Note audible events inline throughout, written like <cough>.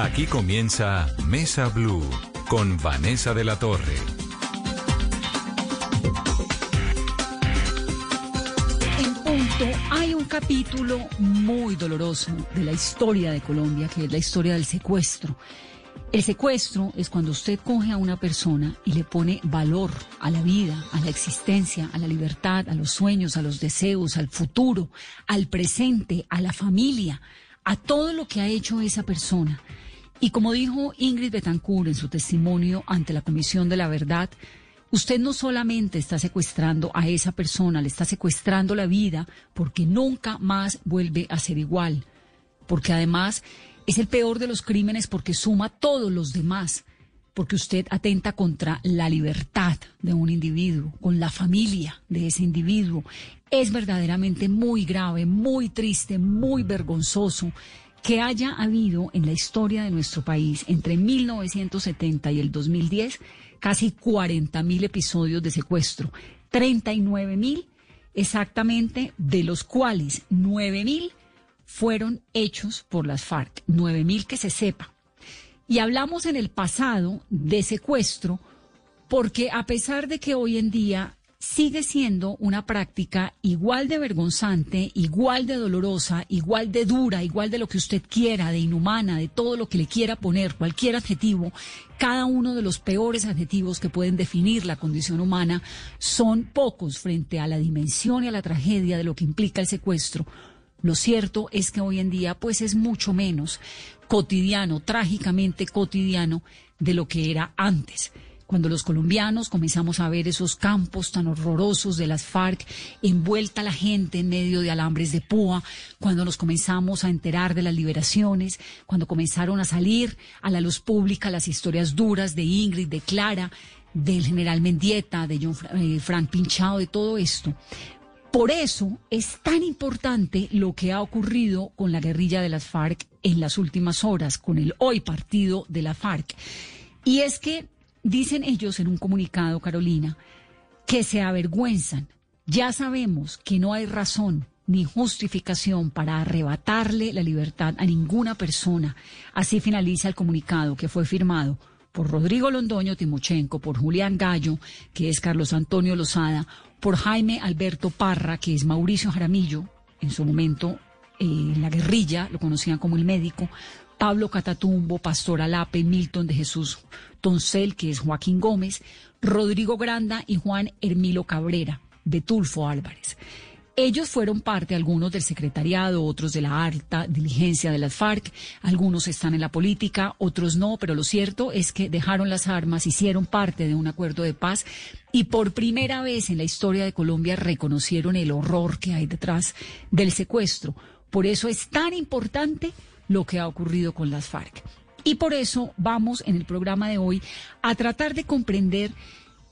Aquí comienza Mesa Blue con Vanessa de la Torre. En punto hay un capítulo muy doloroso de la historia de Colombia, que es la historia del secuestro. El secuestro es cuando usted coge a una persona y le pone valor a la vida, a la existencia, a la libertad, a los sueños, a los deseos, al futuro, al presente, a la familia, a todo lo que ha hecho esa persona. Y como dijo Ingrid Betancourt en su testimonio ante la Comisión de la Verdad, usted no solamente está secuestrando a esa persona, le está secuestrando la vida porque nunca más vuelve a ser igual. Porque además es el peor de los crímenes porque suma todos los demás, porque usted atenta contra la libertad de un individuo, con la familia de ese individuo. Es verdaderamente muy grave, muy triste, muy vergonzoso que haya habido en la historia de nuestro país entre 1970 y el 2010 casi 40 mil episodios de secuestro, 39 mil exactamente, de los cuales 9 mil fueron hechos por las FARC, 9.000 que se sepa. Y hablamos en el pasado de secuestro porque a pesar de que hoy en día sigue siendo una práctica igual de vergonzante, igual de dolorosa, igual de dura, igual de lo que usted quiera, de inhumana, de todo lo que le quiera poner, cualquier adjetivo, cada uno de los peores adjetivos que pueden definir la condición humana son pocos frente a la dimensión y a la tragedia de lo que implica el secuestro lo cierto es que hoy en día pues es mucho menos cotidiano, trágicamente cotidiano de lo que era antes. Cuando los colombianos comenzamos a ver esos campos tan horrorosos de las FARC, envuelta la gente en medio de alambres de púa, cuando nos comenzamos a enterar de las liberaciones, cuando comenzaron a salir a la luz pública las historias duras de Ingrid, de Clara, del general Mendieta, de John eh, Frank Pinchado, de todo esto, por eso es tan importante lo que ha ocurrido con la guerrilla de las FARC en las últimas horas, con el hoy partido de la FARC. Y es que dicen ellos en un comunicado, Carolina, que se avergüenzan. Ya sabemos que no hay razón ni justificación para arrebatarle la libertad a ninguna persona. Así finaliza el comunicado que fue firmado por Rodrigo Londoño Timochenko, por Julián Gallo, que es Carlos Antonio Lozada, por Jaime Alberto Parra, que es Mauricio Jaramillo, en su momento en eh, la guerrilla, lo conocían como el médico, Pablo Catatumbo, Pastor Alape, Milton de Jesús Toncel, que es Joaquín Gómez, Rodrigo Granda y Juan Hermilo Cabrera, de Tulfo Álvarez. Ellos fueron parte, algunos del secretariado, otros de la alta diligencia de las FARC, algunos están en la política, otros no, pero lo cierto es que dejaron las armas, hicieron parte de un acuerdo de paz y por primera vez en la historia de Colombia reconocieron el horror que hay detrás del secuestro. Por eso es tan importante lo que ha ocurrido con las FARC. Y por eso vamos en el programa de hoy a tratar de comprender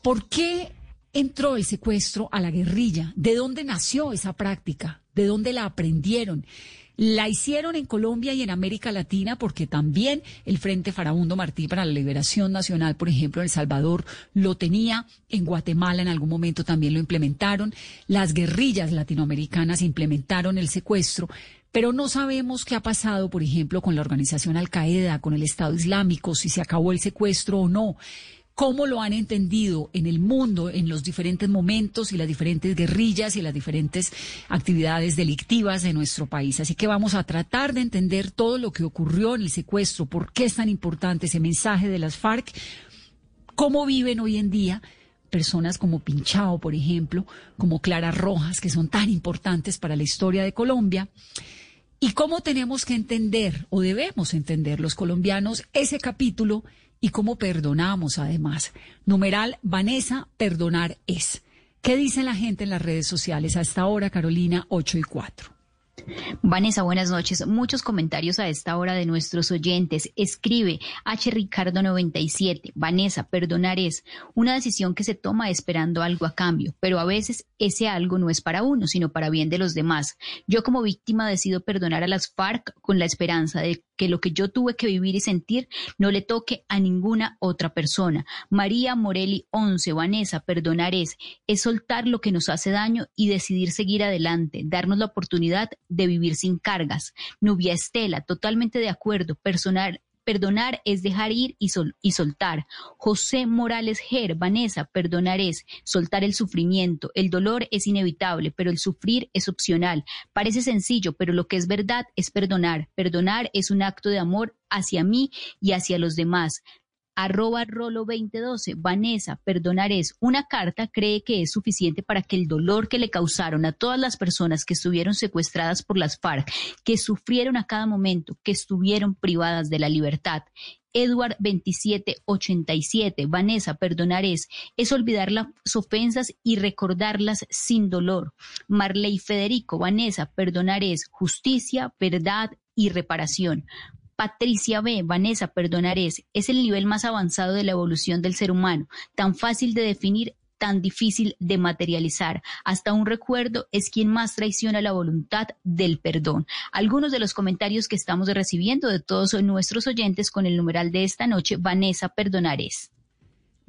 por qué entró el secuestro a la guerrilla? ¿De dónde nació esa práctica? ¿De dónde la aprendieron? La hicieron en Colombia y en América Latina porque también el Frente Farabundo Martí para la Liberación Nacional, por ejemplo, en El Salvador lo tenía, en Guatemala en algún momento también lo implementaron, las guerrillas latinoamericanas implementaron el secuestro, pero no sabemos qué ha pasado, por ejemplo, con la organización Al Qaeda, con el Estado Islámico, si se acabó el secuestro o no cómo lo han entendido en el mundo en los diferentes momentos y las diferentes guerrillas y las diferentes actividades delictivas de nuestro país. Así que vamos a tratar de entender todo lo que ocurrió en el secuestro, por qué es tan importante ese mensaje de las FARC, cómo viven hoy en día personas como Pinchao, por ejemplo, como Clara Rojas, que son tan importantes para la historia de Colombia. Y cómo tenemos que entender, o debemos entender los colombianos, ese capítulo y cómo perdonamos además. Numeral Vanessa, perdonar es. ¿Qué dice la gente en las redes sociales a esta hora, Carolina, 8 y 4? Vanessa, buenas noches. Muchos comentarios a esta hora de nuestros oyentes. Escribe H. Ricardo 97. Vanessa, perdonar es una decisión que se toma esperando algo a cambio, pero a veces ese algo no es para uno, sino para bien de los demás. Yo como víctima decido perdonar a las FARC con la esperanza de que lo que yo tuve que vivir y sentir no le toque a ninguna otra persona. María Morelli 11. Vanessa, perdonar es, es soltar lo que nos hace daño y decidir seguir adelante, darnos la oportunidad de vivir sin cargas. Nubia Estela, totalmente de acuerdo. Personal, perdonar es dejar ir y, y soltar. José Morales Ger, Vanessa, perdonar es soltar el sufrimiento. El dolor es inevitable, pero el sufrir es opcional. Parece sencillo, pero lo que es verdad es perdonar. Perdonar es un acto de amor hacia mí y hacia los demás arroba rolo 2012. Vanessa, perdonar es una carta, cree que es suficiente para que el dolor que le causaron a todas las personas que estuvieron secuestradas por las FARC, que sufrieron a cada momento, que estuvieron privadas de la libertad. Edward 2787, Vanessa, perdonar es, es olvidar las ofensas y recordarlas sin dolor. Marley Federico, Vanessa, perdonar es justicia, verdad y reparación. Patricia B. Vanessa Perdonares es el nivel más avanzado de la evolución del ser humano, tan fácil de definir tan difícil de materializar. Hasta un recuerdo es quien más traiciona la voluntad del perdón. Algunos de los comentarios que estamos recibiendo de todos nuestros oyentes con el numeral de esta noche, Vanessa Perdonares.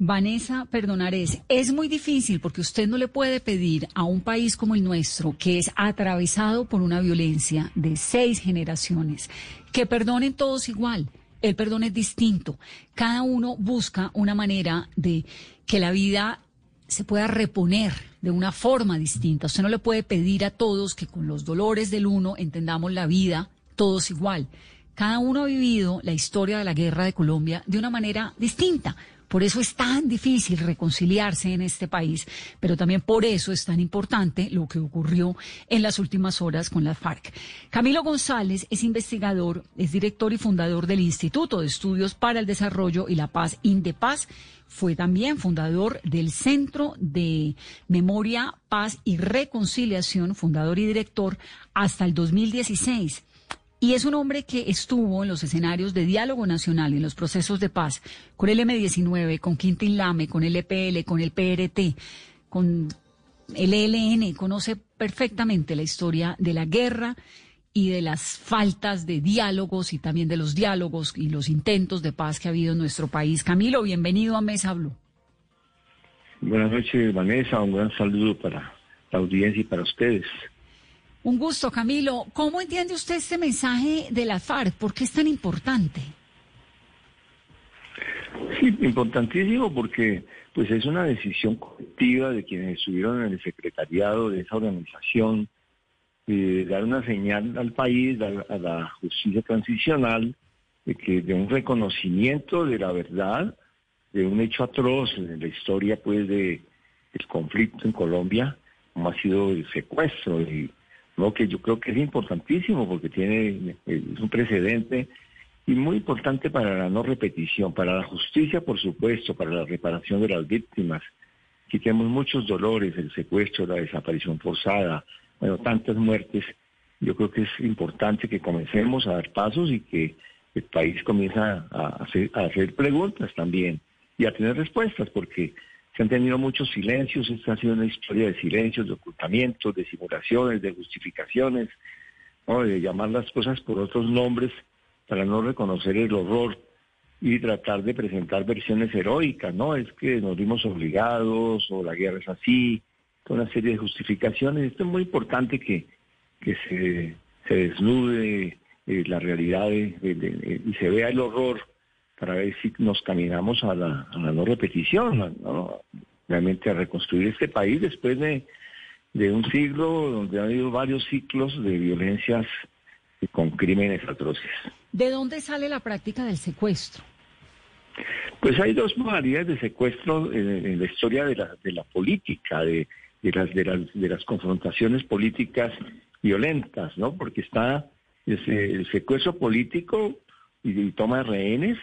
Vanessa Perdonares, es muy difícil porque usted no le puede pedir a un país como el nuestro, que es atravesado por una violencia de seis generaciones, que perdonen todos igual. El perdón es distinto. Cada uno busca una manera de que la vida se pueda reponer de una forma distinta. Usted no le puede pedir a todos que con los dolores del uno entendamos la vida todos igual. Cada uno ha vivido la historia de la guerra de Colombia de una manera distinta. Por eso es tan difícil reconciliarse en este país, pero también por eso es tan importante lo que ocurrió en las últimas horas con las FARC. Camilo González es investigador, es director y fundador del Instituto de Estudios para el Desarrollo y la Paz, INDEPAZ. Fue también fundador del Centro de Memoria, Paz y Reconciliación, fundador y director hasta el 2016. Y es un hombre que estuvo en los escenarios de diálogo nacional y en los procesos de paz con el M-19, con Quintín Lame, con el EPL, con el PRT, con el ELN. Conoce perfectamente la historia de la guerra y de las faltas de diálogos y también de los diálogos y los intentos de paz que ha habido en nuestro país. Camilo, bienvenido a Mesa Blue. Buenas noches, Vanessa. Un gran saludo para la audiencia y para ustedes. Un gusto, Camilo. ¿Cómo entiende usted este mensaje de la FARC? ¿Por qué es tan importante? Sí, importantísimo porque pues es una decisión colectiva de quienes estuvieron en el secretariado de esa organización, de dar una señal al país, a la justicia transicional, de que de un reconocimiento de la verdad, de un hecho atroz en la historia pues de conflicto en Colombia, como ha sido el secuestro y ¿no? que yo creo que es importantísimo porque tiene es un precedente y muy importante para la no repetición, para la justicia, por supuesto, para la reparación de las víctimas. Aquí tenemos muchos dolores, el secuestro, la desaparición forzada, bueno, tantas muertes. Yo creo que es importante que comencemos a dar pasos y que el país comience a hacer, a hacer preguntas también y a tener respuestas, porque se han tenido muchos silencios, esta ha sido una historia de silencios, de ocultamientos, de simulaciones, de justificaciones, de llamar las cosas por otros nombres para no reconocer el horror y tratar de presentar versiones heroicas, ¿no? Es que nos vimos obligados o la guerra es así, una serie de justificaciones. Esto es muy importante que, que se, se desnude eh, la realidad y se vea el horror para ver si nos caminamos a la, no repetición, realmente a reconstruir este país después de, un siglo donde ha habido varios ciclos de violencias con crímenes atroces. ¿De dónde sale la práctica del secuestro? Pues hay dos modalidades de secuestro en, la historia de la, de la política, de, las, de, las, de las confrontaciones políticas violentas, ¿no? Porque está el secuestro político y toma de rehenes,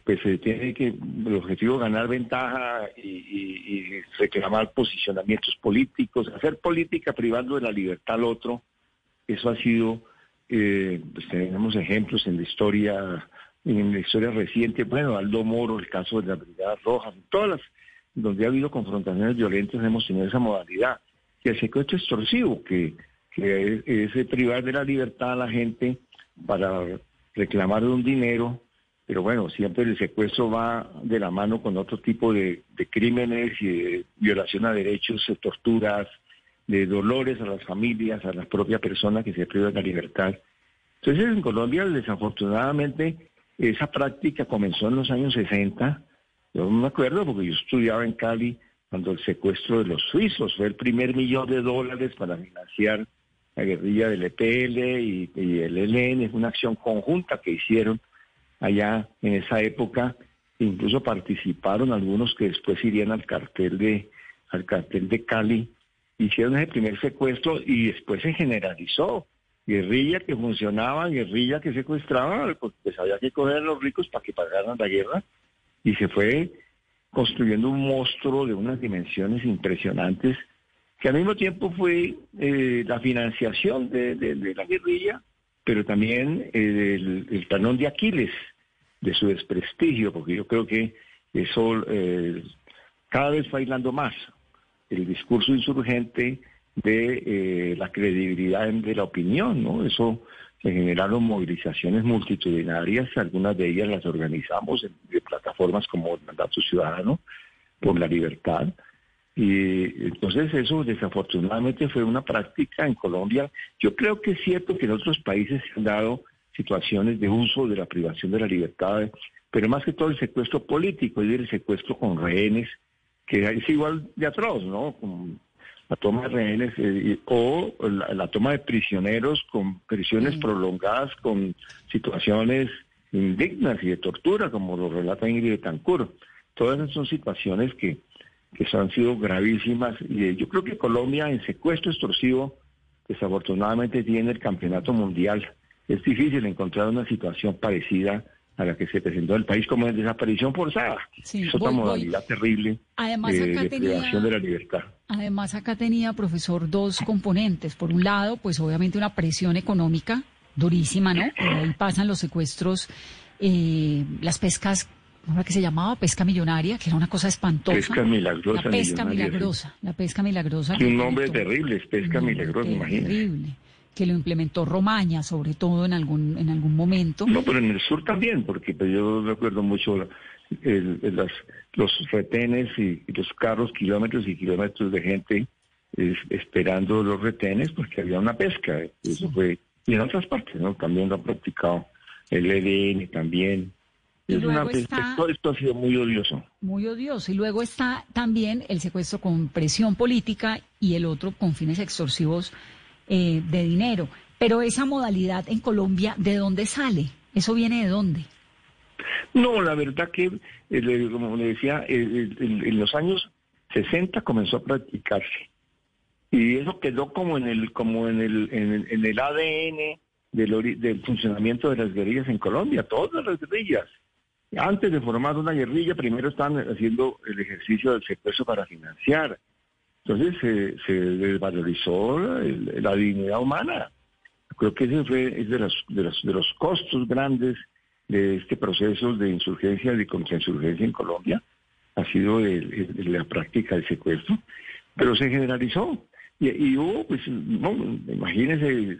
pues tiene que el objetivo ganar ventaja y, reclamar posicionamientos políticos, hacer política privando de la libertad al otro, eso ha sido, eh, pues tenemos ejemplos en la historia, en la historia reciente, bueno, Aldo Moro, el caso de la Brigada Roja, todas las donde ha habido confrontaciones violentas hemos tenido esa modalidad. Y el secuestro extorsivo, que, que es, es privar de la libertad a la gente para reclamar un dinero pero bueno, siempre el secuestro va de la mano con otro tipo de, crímenes y de violación a derechos, de torturas, de dolores a las familias, a la propia persona que se priva de la libertad. Entonces en Colombia desafortunadamente esa práctica comenzó en los años 60. Yo me acuerdo porque yo estudiaba en Cali cuando el secuestro de los suizos fue el primer millón de dólares para financiar la guerrilla del EPL y, el ELN, fue una acción conjunta que hicieron allá en esa época. Incluso participaron algunos que después irían al cartel de, al cartel de Cali, hicieron ese primer secuestro y después se generalizó. Guerrilla que funcionaba, guerrilla que secuestraba, pues había que coger a los ricos para que pagaran la guerra y se fue construyendo un monstruo de unas dimensiones impresionantes que al mismo tiempo fue eh, la financiación de, la guerrilla, pero también eh, el, talón de Aquiles de su desprestigio, porque yo creo que eso eh, cada vez va aislando más el discurso insurgente de la credibilidad de la opinión, ¿no? Eso se generaron movilizaciones multitudinarias, algunas de ellas las organizamos en, de plataformas como el Mandato Ciudadano por la Libertad. Y entonces eso desafortunadamente fue una práctica en Colombia. Yo creo que es cierto que en otros países se han dado situaciones de uso de la privación de la libertad, pero más que todo el secuestro político, y el secuestro con rehenes, que es igual de atroz, ¿no? la toma de rehenes eh, o la, toma de prisioneros con prisiones prolongadas, con situaciones indignas y de tortura, como lo relata Ingrid Betancourt. Todas esas son situaciones que, que han sido gravísimas y eh, yo creo que Colombia en secuestro extorsivo desafortunadamente tiene el campeonato mundial. Es difícil encontrar una situación parecida a la que se presentó el país como en desaparición forzada. es otra modalidad terrible Además, de, acá privación de la libertad. Además, acá tenía, profesor, dos componentes. Por un lado, pues obviamente una presión económica durísima, ¿no? ahí pasan los secuestros, eh, las pescas ¿cómo que se llamaba? Pesca millonaria, que era una cosa espantosa. Pesca milagrosa. La pesca milagrosa, la pesca milagrosa. un nombre terrible, es pesca milagrosa, imagínate. Terrible que lo implementó Romaña, sobre todo en algún en algún momento. No, pero en el sur también, porque pues, yo recuerdo mucho los retenes y, los carros, kilómetros y kilómetros de gente esperando los retenes porque había una pesca. Eso fue, y en otras partes, ¿no? También lo han practicado el EDN también. Es una, todo esto ha sido muy odioso. Muy odioso. Y luego está también el secuestro con presión política y el otro con fines extorsivos eh, de dinero. Pero esa modalidad en Colombia, ¿de dónde sale? ¿Eso viene de dónde? No, la verdad que, eh, como le decía, en los años 60 comenzó a practicarse. Y eso quedó como en el, como en el, en el, ADN del, del funcionamiento de las guerrillas en Colombia, todas las guerrillas. Antes de formar una guerrilla, primero estaban haciendo el ejercicio del secuestro para financiar. Entonces se, desvalorizó la, dignidad humana. Creo que ese fue es de, los, de, los, de los costos grandes de este proceso de insurgencia, de contrainsurgencia en Colombia, ha sido la práctica del secuestro, pero se generalizó. Y, hubo, pues, no, imagínense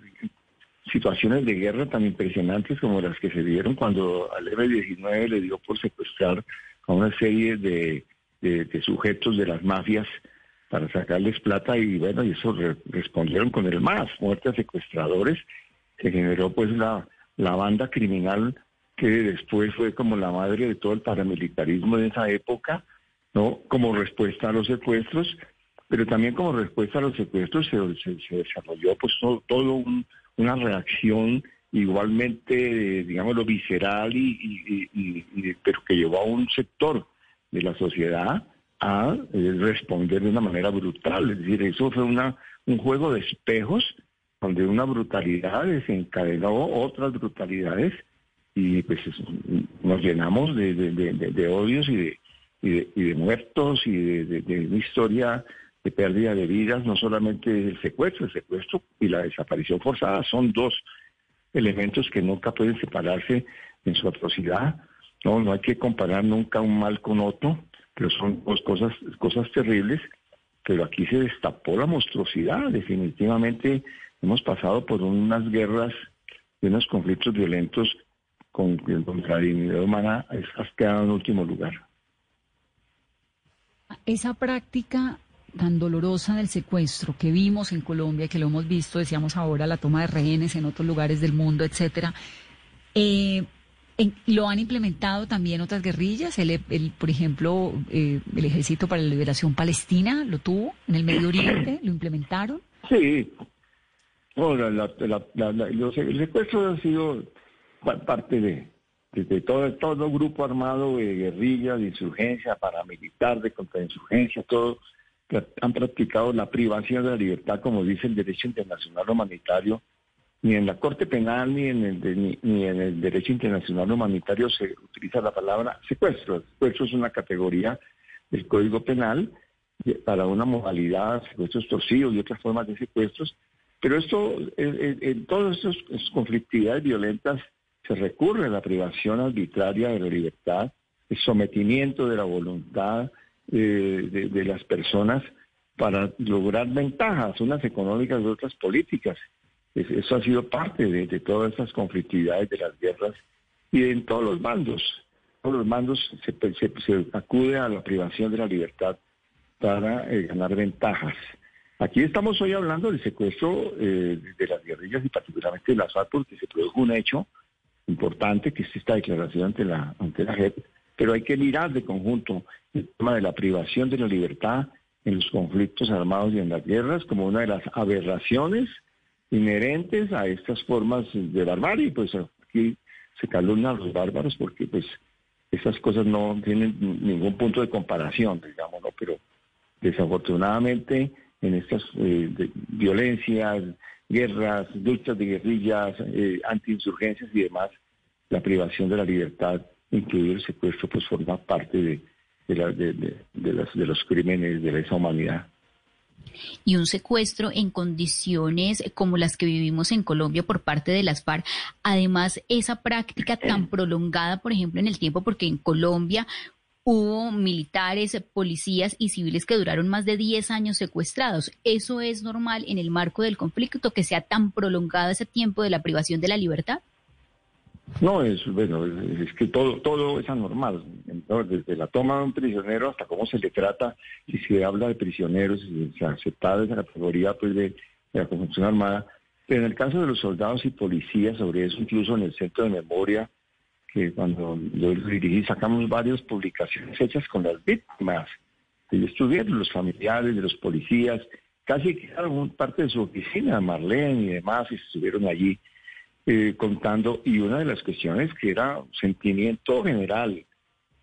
situaciones de guerra tan impresionantes como las que se dieron cuando al M-19 le dio por secuestrar a una serie de, de sujetos de las mafias para sacarles plata y bueno, y eso respondieron con el más, muertes secuestradores, se generó pues la, la banda criminal que después fue como la madre de todo el paramilitarismo de esa época, ¿no? Como respuesta a los secuestros, pero también como respuesta a los secuestros se, se, desarrolló pues todo, una reacción igualmente, digamos, lo visceral y, y, pero que llevó a un sector de la sociedad a eh, responder de una manera brutal. Es decir, eso fue una, un juego de espejos donde una brutalidad desencadenó otras brutalidades y pues nos llenamos de, de, odios y de, y de, muertos y de, una historia pérdida de vidas, no solamente el secuestro, el secuestro y la desaparición forzada son dos elementos que nunca pueden separarse en su atrocidad. No, no hay que comparar nunca un mal con otro pero son dos cosas, cosas terribles, pero aquí se destapó la monstruosidad, definitivamente hemos pasado por unas guerras y unos conflictos violentos con, contra la dignidad humana, has quedado en último lugar. Esa práctica tan dolorosa del secuestro que vimos en Colombia, que lo hemos visto, decíamos ahora, la toma de rehenes en otros lugares del mundo, etcétera, eh, ¿Lo han implementado también otras guerrillas? El, por ejemplo, eh, el Ejército para la Liberación Palestina lo tuvo en el Medio Oriente, ¿lo implementaron? Sí. el secuestro ha sido parte de, de, todo, todo grupo armado de guerrilla, de insurgencia, paramilitar, de contrainsurgencia, todo han practicado la privación de la libertad, como dice el derecho internacional humanitario, ni en la Corte Penal ni en el, ni, en el derecho internacional humanitario se utiliza la palabra secuestro. El secuestro es una categoría del Código Penal para una modalidad, secuestros torcidos y otras formas de secuestros. Pero esto, en, todas estas conflictividades violentas se recurre a la privación arbitraria de la libertad, el sometimiento de la voluntad eh, de, de las personas para lograr ventajas, unas económicas y otras políticas. Eso ha sido parte de, todas esas conflictividades de las guerras y en todos los bandos. Todos los bandos se, se, acude a la privación de la libertad para eh, ganar ventajas. Aquí estamos hoy hablando del secuestro eh, de las guerrillas y particularmente de las FARC porque se produjo un hecho importante que es esta declaración ante la, ante la JEP, pero hay que mirar de conjunto el tema de la privación de la libertad en los conflictos armados y en las guerras como una de las aberraciones inherentes a estas formas de barbarie. Pues aquí se calumnan los bárbaros porque pues esas cosas no tienen ningún punto de comparación, digamos, ¿no? Pero desafortunadamente en estas eh, violencias, guerras, luchas de guerrillas, eh, antiinsurgencias y demás, la privación de la libertad, incluido el secuestro, pues forma parte de, de, de los crímenes de esa humanidad y un secuestro en condiciones como las que vivimos en Colombia por parte de las FARC. Además, esa práctica tan prolongada, por ejemplo, en el tiempo, porque en Colombia hubo militares, policías y civiles que duraron más de 10 años secuestrados. ¿Eso es normal en el marco del conflicto, que sea tan prolongado ese tiempo de la privación de la libertad? No, es bueno, es que todo todo es anormal, desde la toma de un prisionero hasta cómo se le trata, si se habla de prisioneros, si se acepta esa categoría pues de, la Conjunción Armada, pero en el caso de los soldados y policías, sobre eso incluso en el Centro de Memoria, que cuando yo dirigí sacamos varias publicaciones hechas con las víctimas, ellos estuvieron, los familiares de los policías, casi quedaron parte de su oficina, Marlene y demás, y estuvieron allí eh, contando, y una de las cuestiones que era sentimiento general,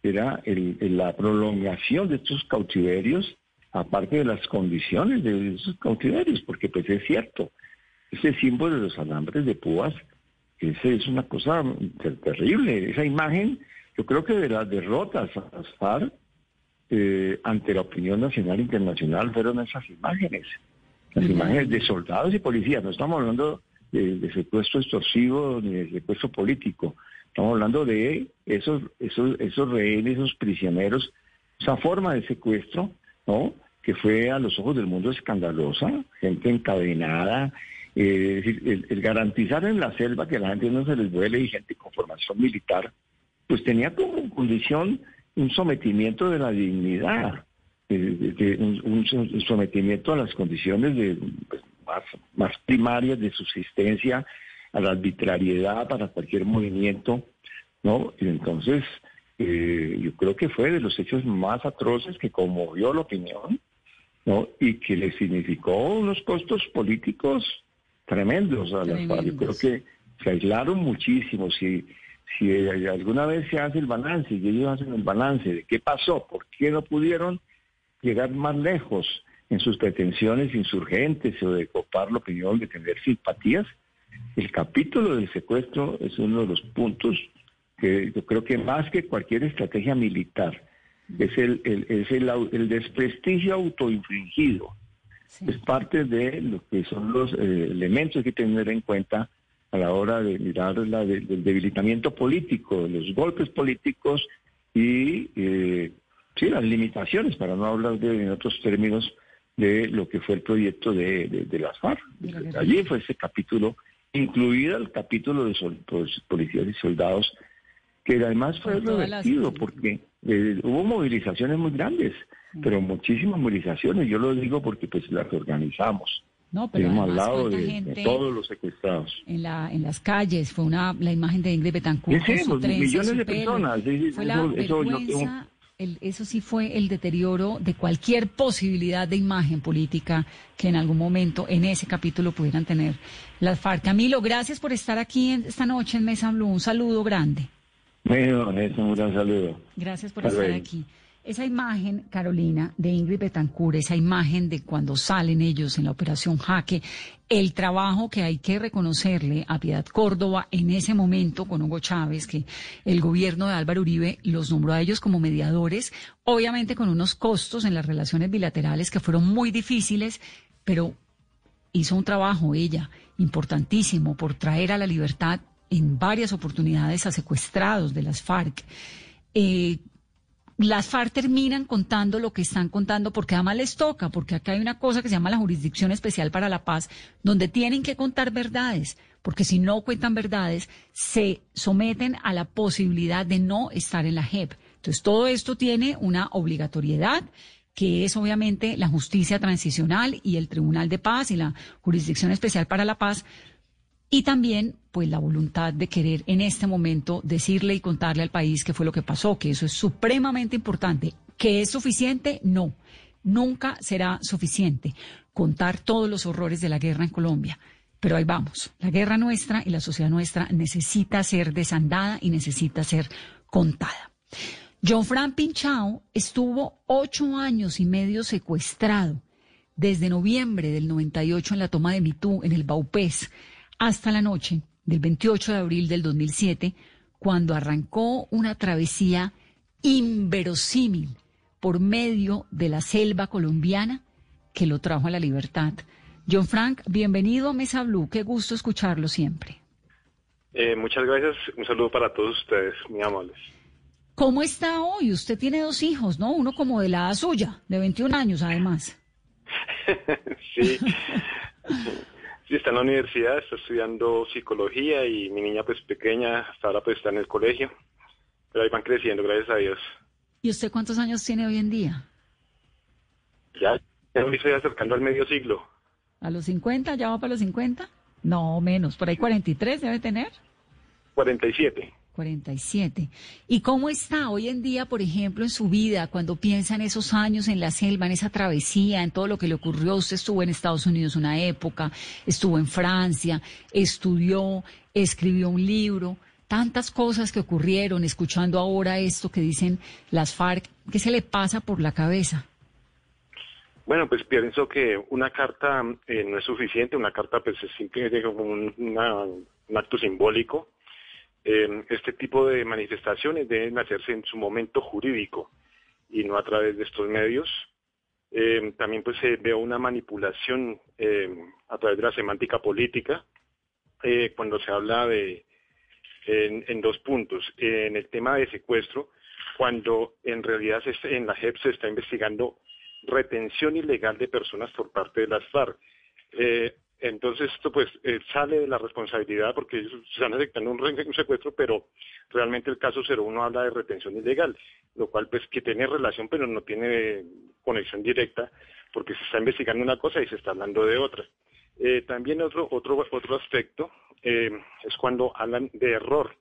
era la prolongación de estos cautiverios, aparte de las condiciones de esos cautiverios, porque pues es cierto, ese símbolo de los alambres de púas, ese es una cosa terrible, esa imagen, yo creo que de las derrotas a las FARC eh, ante la opinión nacional e internacional fueron esas imágenes, las imágenes de soldados y policías, no estamos hablando de, secuestro extorsivo ni de secuestro político. Estamos hablando de esos, esos, esos rehenes, esos prisioneros, esa forma de secuestro, ¿no? Que fue a los ojos del mundo escandalosa, gente encadenada, eh, es decir, el, garantizar en la selva que la gente no se les vuele y gente con formación militar, pues tenía como condición un sometimiento de la dignidad, de, un, sometimiento a las condiciones de, pues, más, primarias de subsistencia, a la arbitrariedad para cualquier movimiento, ¿no? Y entonces, eh, yo creo que fue de los hechos más atroces que conmovió la opinión, ¿no? Y que le significó unos costos políticos tremendos a las Yo creo que se aislaron muchísimo. Si, si alguna vez se hace el balance y ellos hacen el balance de qué pasó, por qué no pudieron llegar más lejos, en sus pretensiones insurgentes o de copar la opinión, de tener simpatías, el capítulo del secuestro es uno de los puntos que yo creo que más que cualquier estrategia militar, es el, es el, desprestigio autoinfligido. Es parte de lo que son los eh, elementos que tener en cuenta a la hora de mirar la, del debilitamiento político, los golpes políticos y eh, sí, las limitaciones, para no hablar de en otros términos, de lo que fue el proyecto de, de, las FARC. Allí fue ese capítulo, incluido el capítulo de pues, policías y soldados, que además fue revertido porque eh, hubo movilizaciones muy grandes, pero muchísimas movilizaciones. Yo lo digo porque pues las organizamos. No, pero Estuvimos al lado ¿cuánta de, de gente todos los secuestrados. en la en las calles fue una la imagen de Ingrid Betancourt Sí, sí, pues, millones de personas, sí, fue la eso- eso yo vergüenza tengo- el- eso sí fue el deterioro de cualquier posibilidad de imagen política que en algún momento en ese capítulo pudieran tener las FARC. Camilo, gracias por estar aquí en- esta noche en Mesa Blue. Un saludo grande. Bueno, Vanessa, un gran saludo. Gracias por Hasta estar aquí. Esa imagen, Carolina, de Ingrid Betancourt, esa imagen de cuando salen ellos en la operación Jaque, el trabajo que hay que reconocerle a Piedad Córdoba en ese momento con Hugo Chávez, que el gobierno de Álvaro Uribe los nombró a ellos como mediadores, obviamente con unos costos en las relaciones bilaterales que fueron muy difíciles, pero hizo un trabajo ella importantísimo por traer a la libertad en varias oportunidades a secuestrados de las FARC. Eh, las FARC terminan contando lo que están contando porque además les toca, porque acá hay una cosa que se llama la Jurisdicción Especial para la Paz, donde tienen que contar verdades, porque si no cuentan verdades, se someten a la posibilidad de no estar en la JEP. Entonces, todo esto tiene una obligatoriedad que es obviamente la justicia transicional y el Tribunal de Paz y la Jurisdicción Especial para la Paz, y también, pues, la voluntad de querer en este momento decirle y contarle al país qué fue lo que pasó, que eso es supremamente importante. ¿Que es suficiente? No. Nunca será suficiente contar todos los horrores de la guerra en Colombia. Pero ahí vamos. La guerra nuestra y la sociedad nuestra necesita ser desandada y necesita ser contada. John Fran Pinchao estuvo ocho años y medio secuestrado desde noviembre del 98 en la toma de Mitú, en el Baupés, hasta la noche del 28 de abril del 2007, cuando arrancó una travesía inverosímil por medio de la selva colombiana que lo trajo a la libertad. John Frank, bienvenido a Mesa Blue, qué gusto escucharlo siempre. Eh, muchas gracias, un saludo para todos ustedes, muy amables. ¿Cómo está hoy? Usted tiene dos hijos, ¿no? Uno como de la edad suya, de 21 años además. <laughs> sí. <laughs> sí, está en la universidad, está estudiando psicología y mi niña pues pequeña hasta ahora pues está en el colegio, pero ahí van creciendo, gracias a Dios. ¿Y usted cuántos años tiene hoy en día? Ya, ya me estoy acercando al medio siglo. ¿A los 50? ¿Ya va para los 50? No, menos, por ahí 43 debe tener. 47. 47. ¿Y cómo está hoy en día, por ejemplo, en su vida, cuando piensa en esos años en la selva, en esa travesía, en todo lo que le ocurrió? Usted estuvo en Estados Unidos una época, estuvo en Francia, estudió, escribió un libro, tantas cosas que ocurrieron, escuchando ahora esto que dicen las FARC, ¿qué se le pasa por la cabeza? Bueno, pues pienso que una carta eh, no es suficiente, una carta pues es simplemente como un, acto simbólico. Eh, este tipo de manifestaciones deben hacerse en su momento jurídico y no a través de estos medios. Eh, también pues se veo una manipulación eh, a través de la semántica política eh, cuando se habla de en, dos puntos. En el tema de secuestro, cuando en realidad se en la JEP se está investigando retención ilegal de personas por parte de las FARC. Eh, entonces esto pues eh, sale de la responsabilidad porque ellos están aceptando un, un secuestro, pero realmente el caso 01 habla de retención ilegal, lo cual pues que tiene relación pero no tiene conexión directa porque se está investigando una cosa y se está hablando de otra. Eh, también otro otro otro aspecto eh, es cuando hablan de error.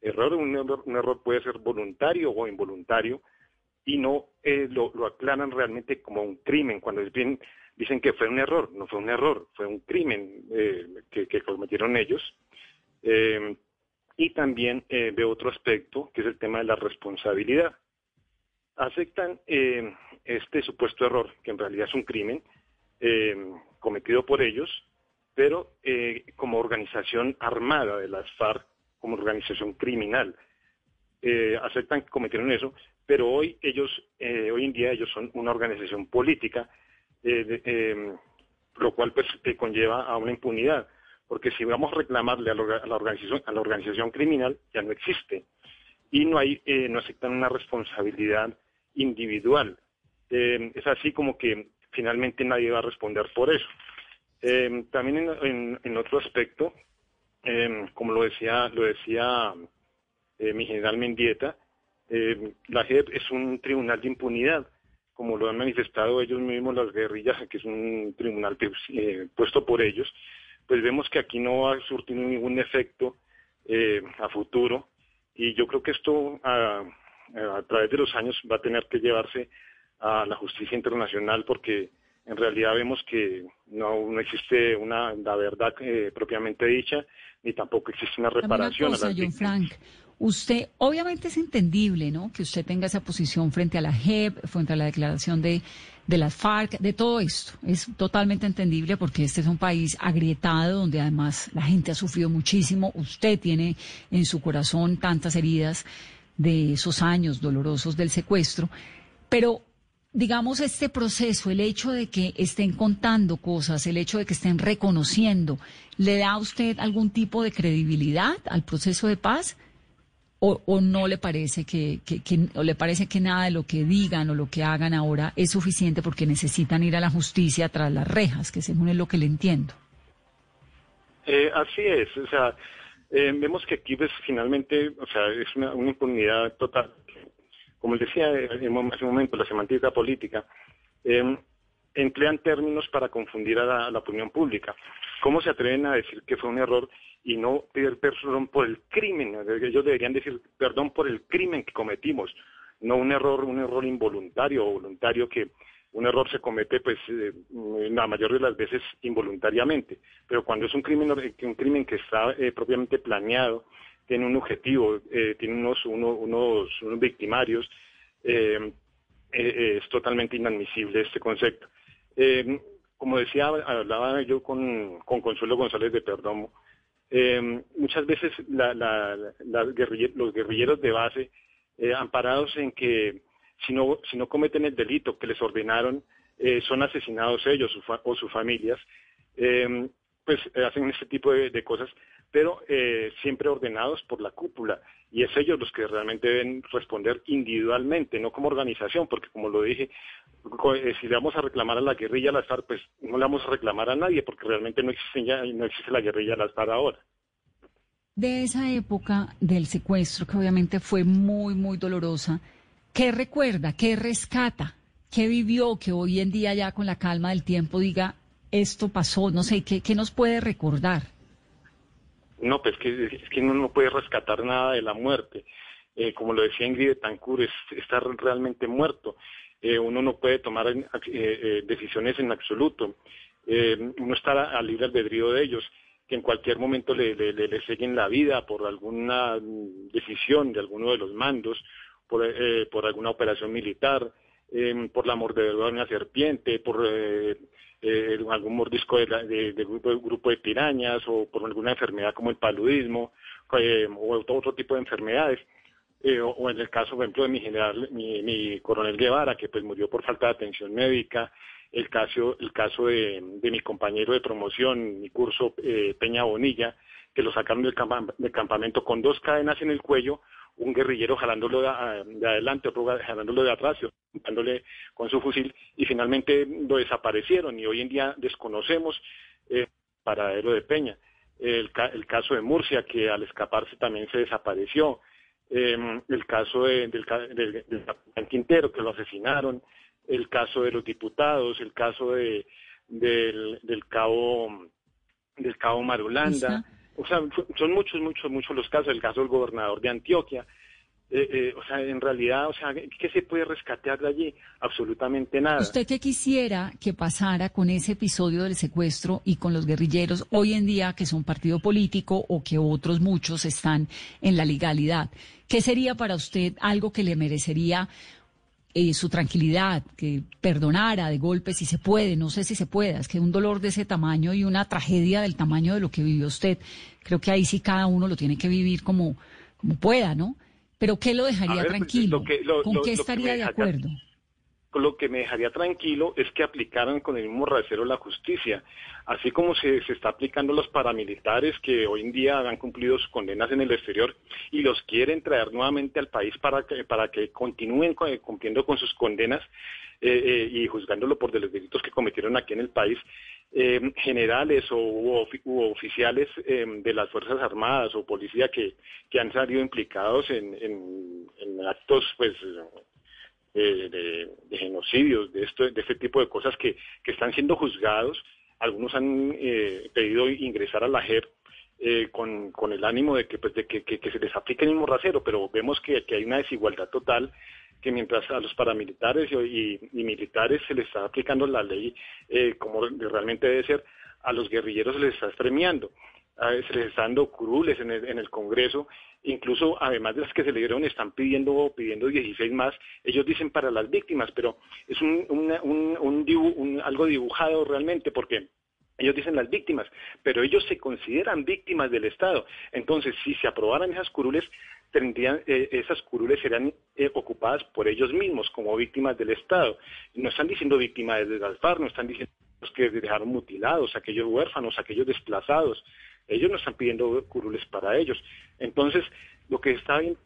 Error, un error, un error puede ser voluntario o involuntario y no eh, lo, aclaran realmente como un crimen. Cuando es bien, dicen que fue un error, no fue un error, fue un crimen eh, que, cometieron ellos. Eh, y también de otro aspecto, que es el tema de la responsabilidad. Aceptan este supuesto error, que en realidad es un crimen cometido por ellos, pero como organización armada de las FARC, como organización criminal. Aceptan que cometieron eso, pero hoy ellos, eh, hoy en día ellos son una organización política, eh, eh, lo cual pues que conlleva a una impunidad, porque si vamos a reclamarle a la, organización, a la organización criminal ya no existe y no hay, eh, no aceptan una responsabilidad individual. Eh, es así como que finalmente nadie va a responder por eso. Eh, también en, en- otro aspecto, eh, como lo decía, lo decía eh, mi general Mendieta, eh, la JEP es un tribunal de impunidad. como lo han manifestado ellos mismos, las guerrillas, que es un tribunal eh, puesto por ellos, pues vemos que aquí no ha surtido ningún efecto eh, a futuro y yo creo que esto a, a, través de los años va a tener que llevarse a la justicia internacional porque en realidad vemos que no, no existe una la verdad eh, propiamente dicha ni tampoco existe una reparación a John Frank. Usted, obviamente es entendible, ¿no? Que usted tenga esa posición frente a la JEP, frente a la declaración de, de las FARC, de todo esto. Es totalmente entendible porque este es un país agrietado donde además la gente ha sufrido muchísimo. Usted tiene en su corazón tantas heridas de esos años dolorosos del secuestro. Pero digamos, este proceso, el hecho de que estén contando cosas, el hecho de que estén reconociendo, ¿le da a usted algún tipo de credibilidad al proceso de paz? O, no le parece que, o le parece que nada de lo que digan o lo que hagan ahora es suficiente porque necesitan ir a la justicia tras las rejas, que según es lo que le entiendo. Eh, así es, o sea, eh, vemos que aquí pues, finalmente, o sea, es una, impunidad total. Como decía en ese momento, la semántica política, eh, emplean términos para confundir a la, opinión pública. ¿Cómo se atreven a decir que fue un error y no pedir perdón por el crimen? Ellos deberían decir perdón por el crimen que cometimos, no un error, un error involuntario o voluntario que un error se comete pues eh, la mayoría de las veces involuntariamente, pero cuando es un crimen un crimen que está eh, propiamente planeado, tiene un objetivo, eh, tiene unos, unos, unos victimarios, es totalmente inadmisible este concepto. Eh, como decía, hablaba yo con, Consuelo González de Perdomo, eh, muchas veces los guerrilleros de base, eh, amparados en que si no, si no cometen el delito que les ordenaron, eh, son asesinados ellos o sus familias, pues hacen este tipo de cosas pero eh, siempre ordenados por la cúpula. Y es ellos los que realmente deben responder individualmente, no como organización, porque como lo dije, eh, si le vamos a reclamar a la guerrilla a las FARC, pues no le vamos a reclamar a nadie, porque realmente no existe, ya, no existe la guerrilla a las FARC ahora. De esa época del secuestro, que obviamente fue muy, muy dolorosa, ¿qué recuerda, qué rescata, qué vivió que hoy en día ya con la calma del tiempo diga, esto pasó, no sé, qué, qué nos puede recordar? No, pues que, es que uno no puede rescatar nada de la muerte. Eh, como lo decía Ingrid Betancourt, es, está realmente muerto. Eh, uno no puede tomar eh, decisiones en absoluto. uno está al libre albedrío de ellos, que en cualquier momento le, le, le, seguen la vida por alguna decisión de alguno de los mandos, por, por alguna operación militar, por la mordedura de una serpiente, por eh, algún mordisco de, de, grupo, de pirañas o por alguna enfermedad como el paludismo eh, o otro, tipo de enfermedades. Eh, o, en el caso, por ejemplo, de mi general, mi, coronel Guevara, que pues murió por falta de atención médica, el caso, el caso de, mi compañero de promoción, mi curso Peña Bonilla, que lo sacaron del, del campamento con dos cadenas en el cuello, un guerrillero jalándolo de, adelante, otro jalándolo de atrás, dándole con su fusil, y finalmente lo desaparecieron y hoy en día desconocemos eh, paradero de Peña. El, caso de Murcia, que al escaparse también se desapareció. Em, el caso del, del, Quintero, que lo asesinaron. El caso de los diputados, el caso de, del, del cabo del cabo Marulanda. O sea, son muchos, muchos, muchos los casos. El caso del gobernador de Antioquia. Eh, eh, o sea, en realidad, o sea, ¿qué se puede rescatar de allí? Absolutamente nada. ¿Usted qué quisiera que pasara con ese episodio del secuestro y con los guerrilleros hoy en día que son partido político o que otros muchos están en la legalidad? ¿Qué sería para usted algo que le merecería eh, su tranquilidad, que perdonara de golpe si se puede, no sé si se pueda, es que un dolor de ese tamaño y una tragedia del tamaño de lo que vivió usted, creo que ahí sí cada uno lo tiene que vivir como, como pueda, ¿no? Pero ¿qué lo dejaría pues, tranquilo? ¿Con qué estaría de acuerdo? Lo que me dejaría tranquilo es que aplicaran con el mismo rasero la justicia, así como se, se, está aplicando los paramilitares que hoy en día han cumplido sus condenas en el exterior y los quieren traer nuevamente al país para que, para que continúen cumpliendo con sus condenas eh, eh, y juzgándolo por de los delitos que cometieron aquí en el país. Eh, generales o oficiales de las Fuerzas Armadas o policía que, que han salido implicados en actos pues eh, de, genocidios, de, esto, de este tipo de cosas que, que están siendo juzgados. Algunos han eh, pedido ingresar a la JEP eh, con, con, el ánimo de que, pues, de que, que, se les aplique el mismo rasero, pero vemos que, que, hay una desigualdad total, que mientras a los paramilitares y, y, militares se les está aplicando la ley eh, como realmente debe ser, a los guerrilleros se les está premiando se curules en el, en el Congreso, incluso además de las que se le dieron están pidiendo pidiendo 16 más, ellos dicen para las víctimas, pero es un, un, un, algo dibujado realmente porque ellos dicen las víctimas, pero ellos se consideran víctimas del Estado. Entonces, si se aprobaran esas curules, tendrían, eh, esas curules serían eh, ocupadas por ellos mismos como víctimas del Estado. No están diciendo víctimas de las FARC, no están diciendo que dejaron mutilados, aquellos huérfanos, aquellos desplazados. Ellos no están pidiendo curules para ellos. Entonces, lo que está bien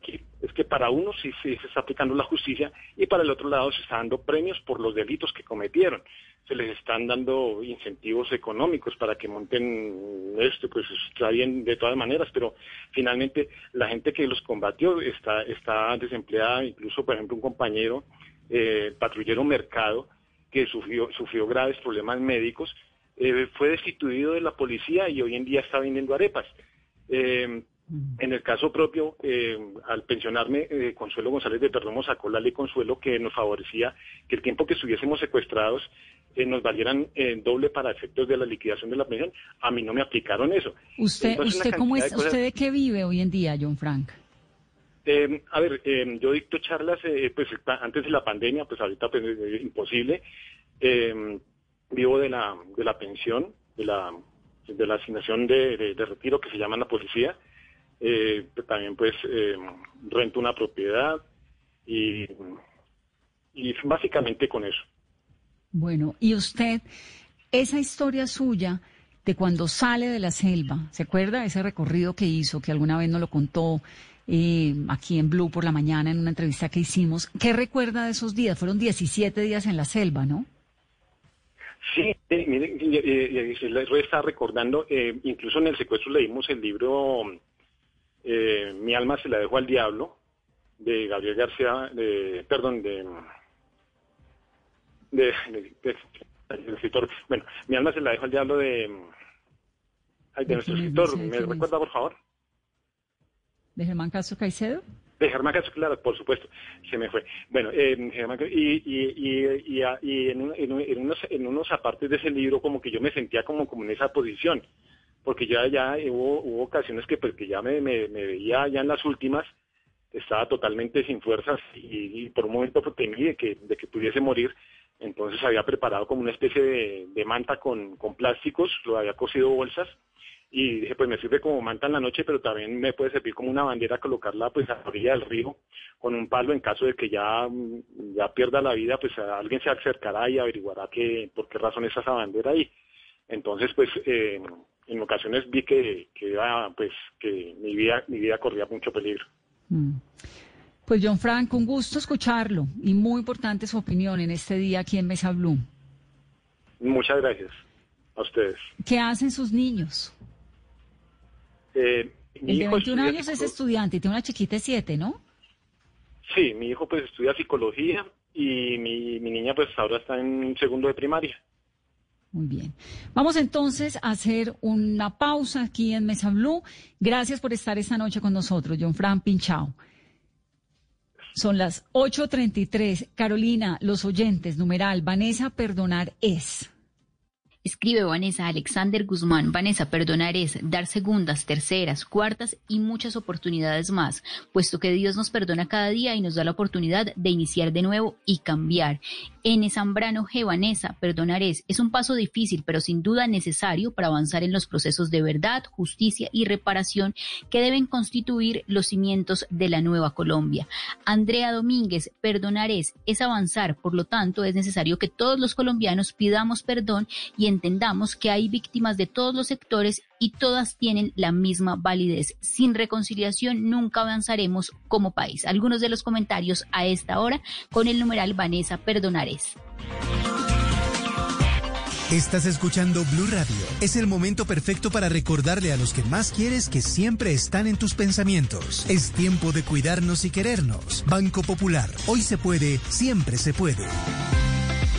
es que para uno sí, se está aplicando la justicia y para el otro lado se está dando premios por los delitos que cometieron. Se les están dando incentivos económicos para que monten esto, pues está bien de todas maneras, pero finalmente la gente que los combatió está, está desempleada, incluso por ejemplo un compañero eh, patrullero mercado que sufrió, sufrió graves problemas médicos eh, fue destituido de la policía y hoy en día está vendiendo arepas. Eh, en el caso propio, eh, al pensionarme, Consuelo González de Perdomo sacó la ley Consuelo que nos favorecía que el tiempo que estuviésemos secuestrados nos valieran doble para efectos de la liquidación de la pensión. A mí no me aplicaron eso. ¿Usted, usted cómo es, usted de qué vive hoy en día, John Frank? a ver, yo dicto charlas, pues antes de la pandemia, pues ahorita pues, imposible vivo de la, de la pensión, de la, de la asignación de, retiro que se llama la policía. Eh, también pues eh, rento una propiedad y, y básicamente con eso. Bueno, y usted, esa historia suya de cuando sale de la selva, ¿se acuerda ese recorrido que hizo, que alguna vez nos lo contó eh, aquí en Blue por la mañana en una entrevista que hicimos? ¿Qué recuerda de esos días? Fueron 17 días en la selva, ¿no? Sí, eh, miren, eh, eh, está recordando, eh, incluso en el secuestro leímos el libro Mi alma se la dejo al diablo, de Gabriel García, de, perdón, de, de, escritor, bueno, Mi alma se la dejo al diablo de, de nuestro escritor, ¿me recuerda por favor? ¿De Germán Castro Caicedo? De Germán Castro, claro, por supuesto, se me fue. Bueno, eh, y, y, y, y en, en, unos, en unos apartes de ese libro como que yo me sentía como, como en esa posición, porque ya, ya hubo, hubo ocasiones que, pues, que ya me, me, veía ya en las últimas, estaba totalmente sin fuerzas y, por un momento temí de que, de que pudiese morir. Entonces había preparado como una especie de, de manta con, con plásticos, lo había cosido bolsas y dije, pues me sirve como manta en la noche, pero también me puede servir como una bandera colocarla pues a la orilla del río con un palo en caso de que ya, ya pierda la vida, pues alguien se acercará y averiguará que, por qué razón es esa bandera ahí. Entonces, pues eh, en ocasiones vi que, que, pues, que mi, vida, mi vida corría mucho peligro. Mm. Pues John Frank, un gusto escucharlo y muy importante su opinión en este día aquí en Mesa Blue. Muchas gracias a ustedes. ¿Qué hacen sus niños? Eh, mi el de 21 años es estudiante y tiene una chiquita de 7, ¿no? Sí, mi hijo pues estudia psicología y mi, mi niña pues ahora está en segundo de primaria. Muy bien. Vamos entonces a hacer una pausa aquí en Mesa Blue. Gracias por estar esta noche con nosotros, John Fran Pinchao. Son las 8.33. Carolina, los oyentes, numeral, Vanessa, perdonar es. Escribe Vanessa Alexander Guzmán. Vanessa, perdonar es dar segundas, terceras, cuartas y muchas oportunidades más, puesto que Dios nos perdona cada día y nos da la oportunidad de iniciar de nuevo y cambiar. N. Zambrano G. Vanessa, perdonar es, un paso difícil, pero sin duda necesario para avanzar en los procesos de verdad, justicia y reparación que deben constituir los cimientos de la nueva Colombia. Andrea Domínguez, perdonar es, es avanzar, por lo tanto es necesario que todos los colombianos pidamos perdón y entendamos que hay víctimas de todos los sectores y todas tienen la misma validez. Sin reconciliación nunca avanzaremos como país. Algunos de los comentarios a esta hora con el numeral Vanessa Perdonares. Estás escuchando Blue Radio. Es el momento perfecto para recordarle a los que más quieres que siempre están en tus pensamientos. Es tiempo de cuidarnos y querernos. Banco Popular. Hoy se puede, siempre se puede.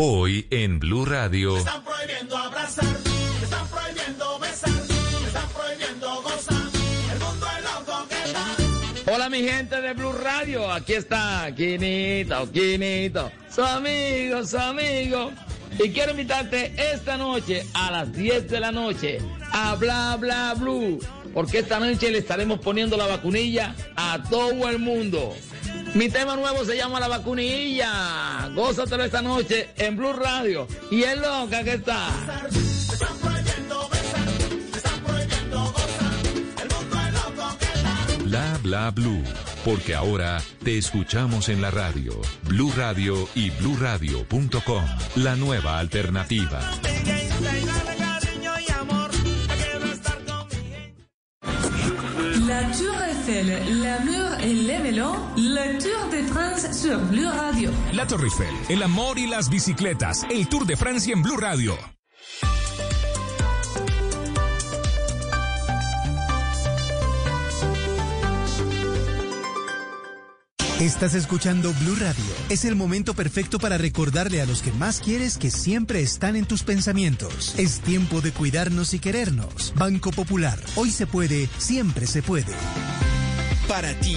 Hoy en Blue Radio. Me están prohibiendo abrazar, me están prohibiendo besar, me están prohibiendo gozar. El mundo es loco que está. Hola mi gente de Blue Radio, aquí está Quinito, Quinito, su amigo, su amigo. Y quiero invitarte esta noche a las 10 de la noche a Bla Bla Blue, porque esta noche le estaremos poniendo la vacunilla a todo el mundo. Mi tema nuevo se llama La Vacunilla. Gózatelo esta noche en Blue Radio. Y es loca que está. Bla bla blue. Porque ahora te escuchamos en la radio. Blue Radio y bluradio.com. La nueva alternativa. La Tour Eiffel, l'amour vélos, le Tour de France sur Blue Radio. La Torre Eiffel, el amor y las bicicletas, el Tour de Francia en Blue Radio. Estás escuchando Blue Radio. Es el momento perfecto para recordarle a los que más quieres que siempre están en tus pensamientos. Es tiempo de cuidarnos y querernos. Banco Popular. Hoy se puede, siempre se puede. Para ti,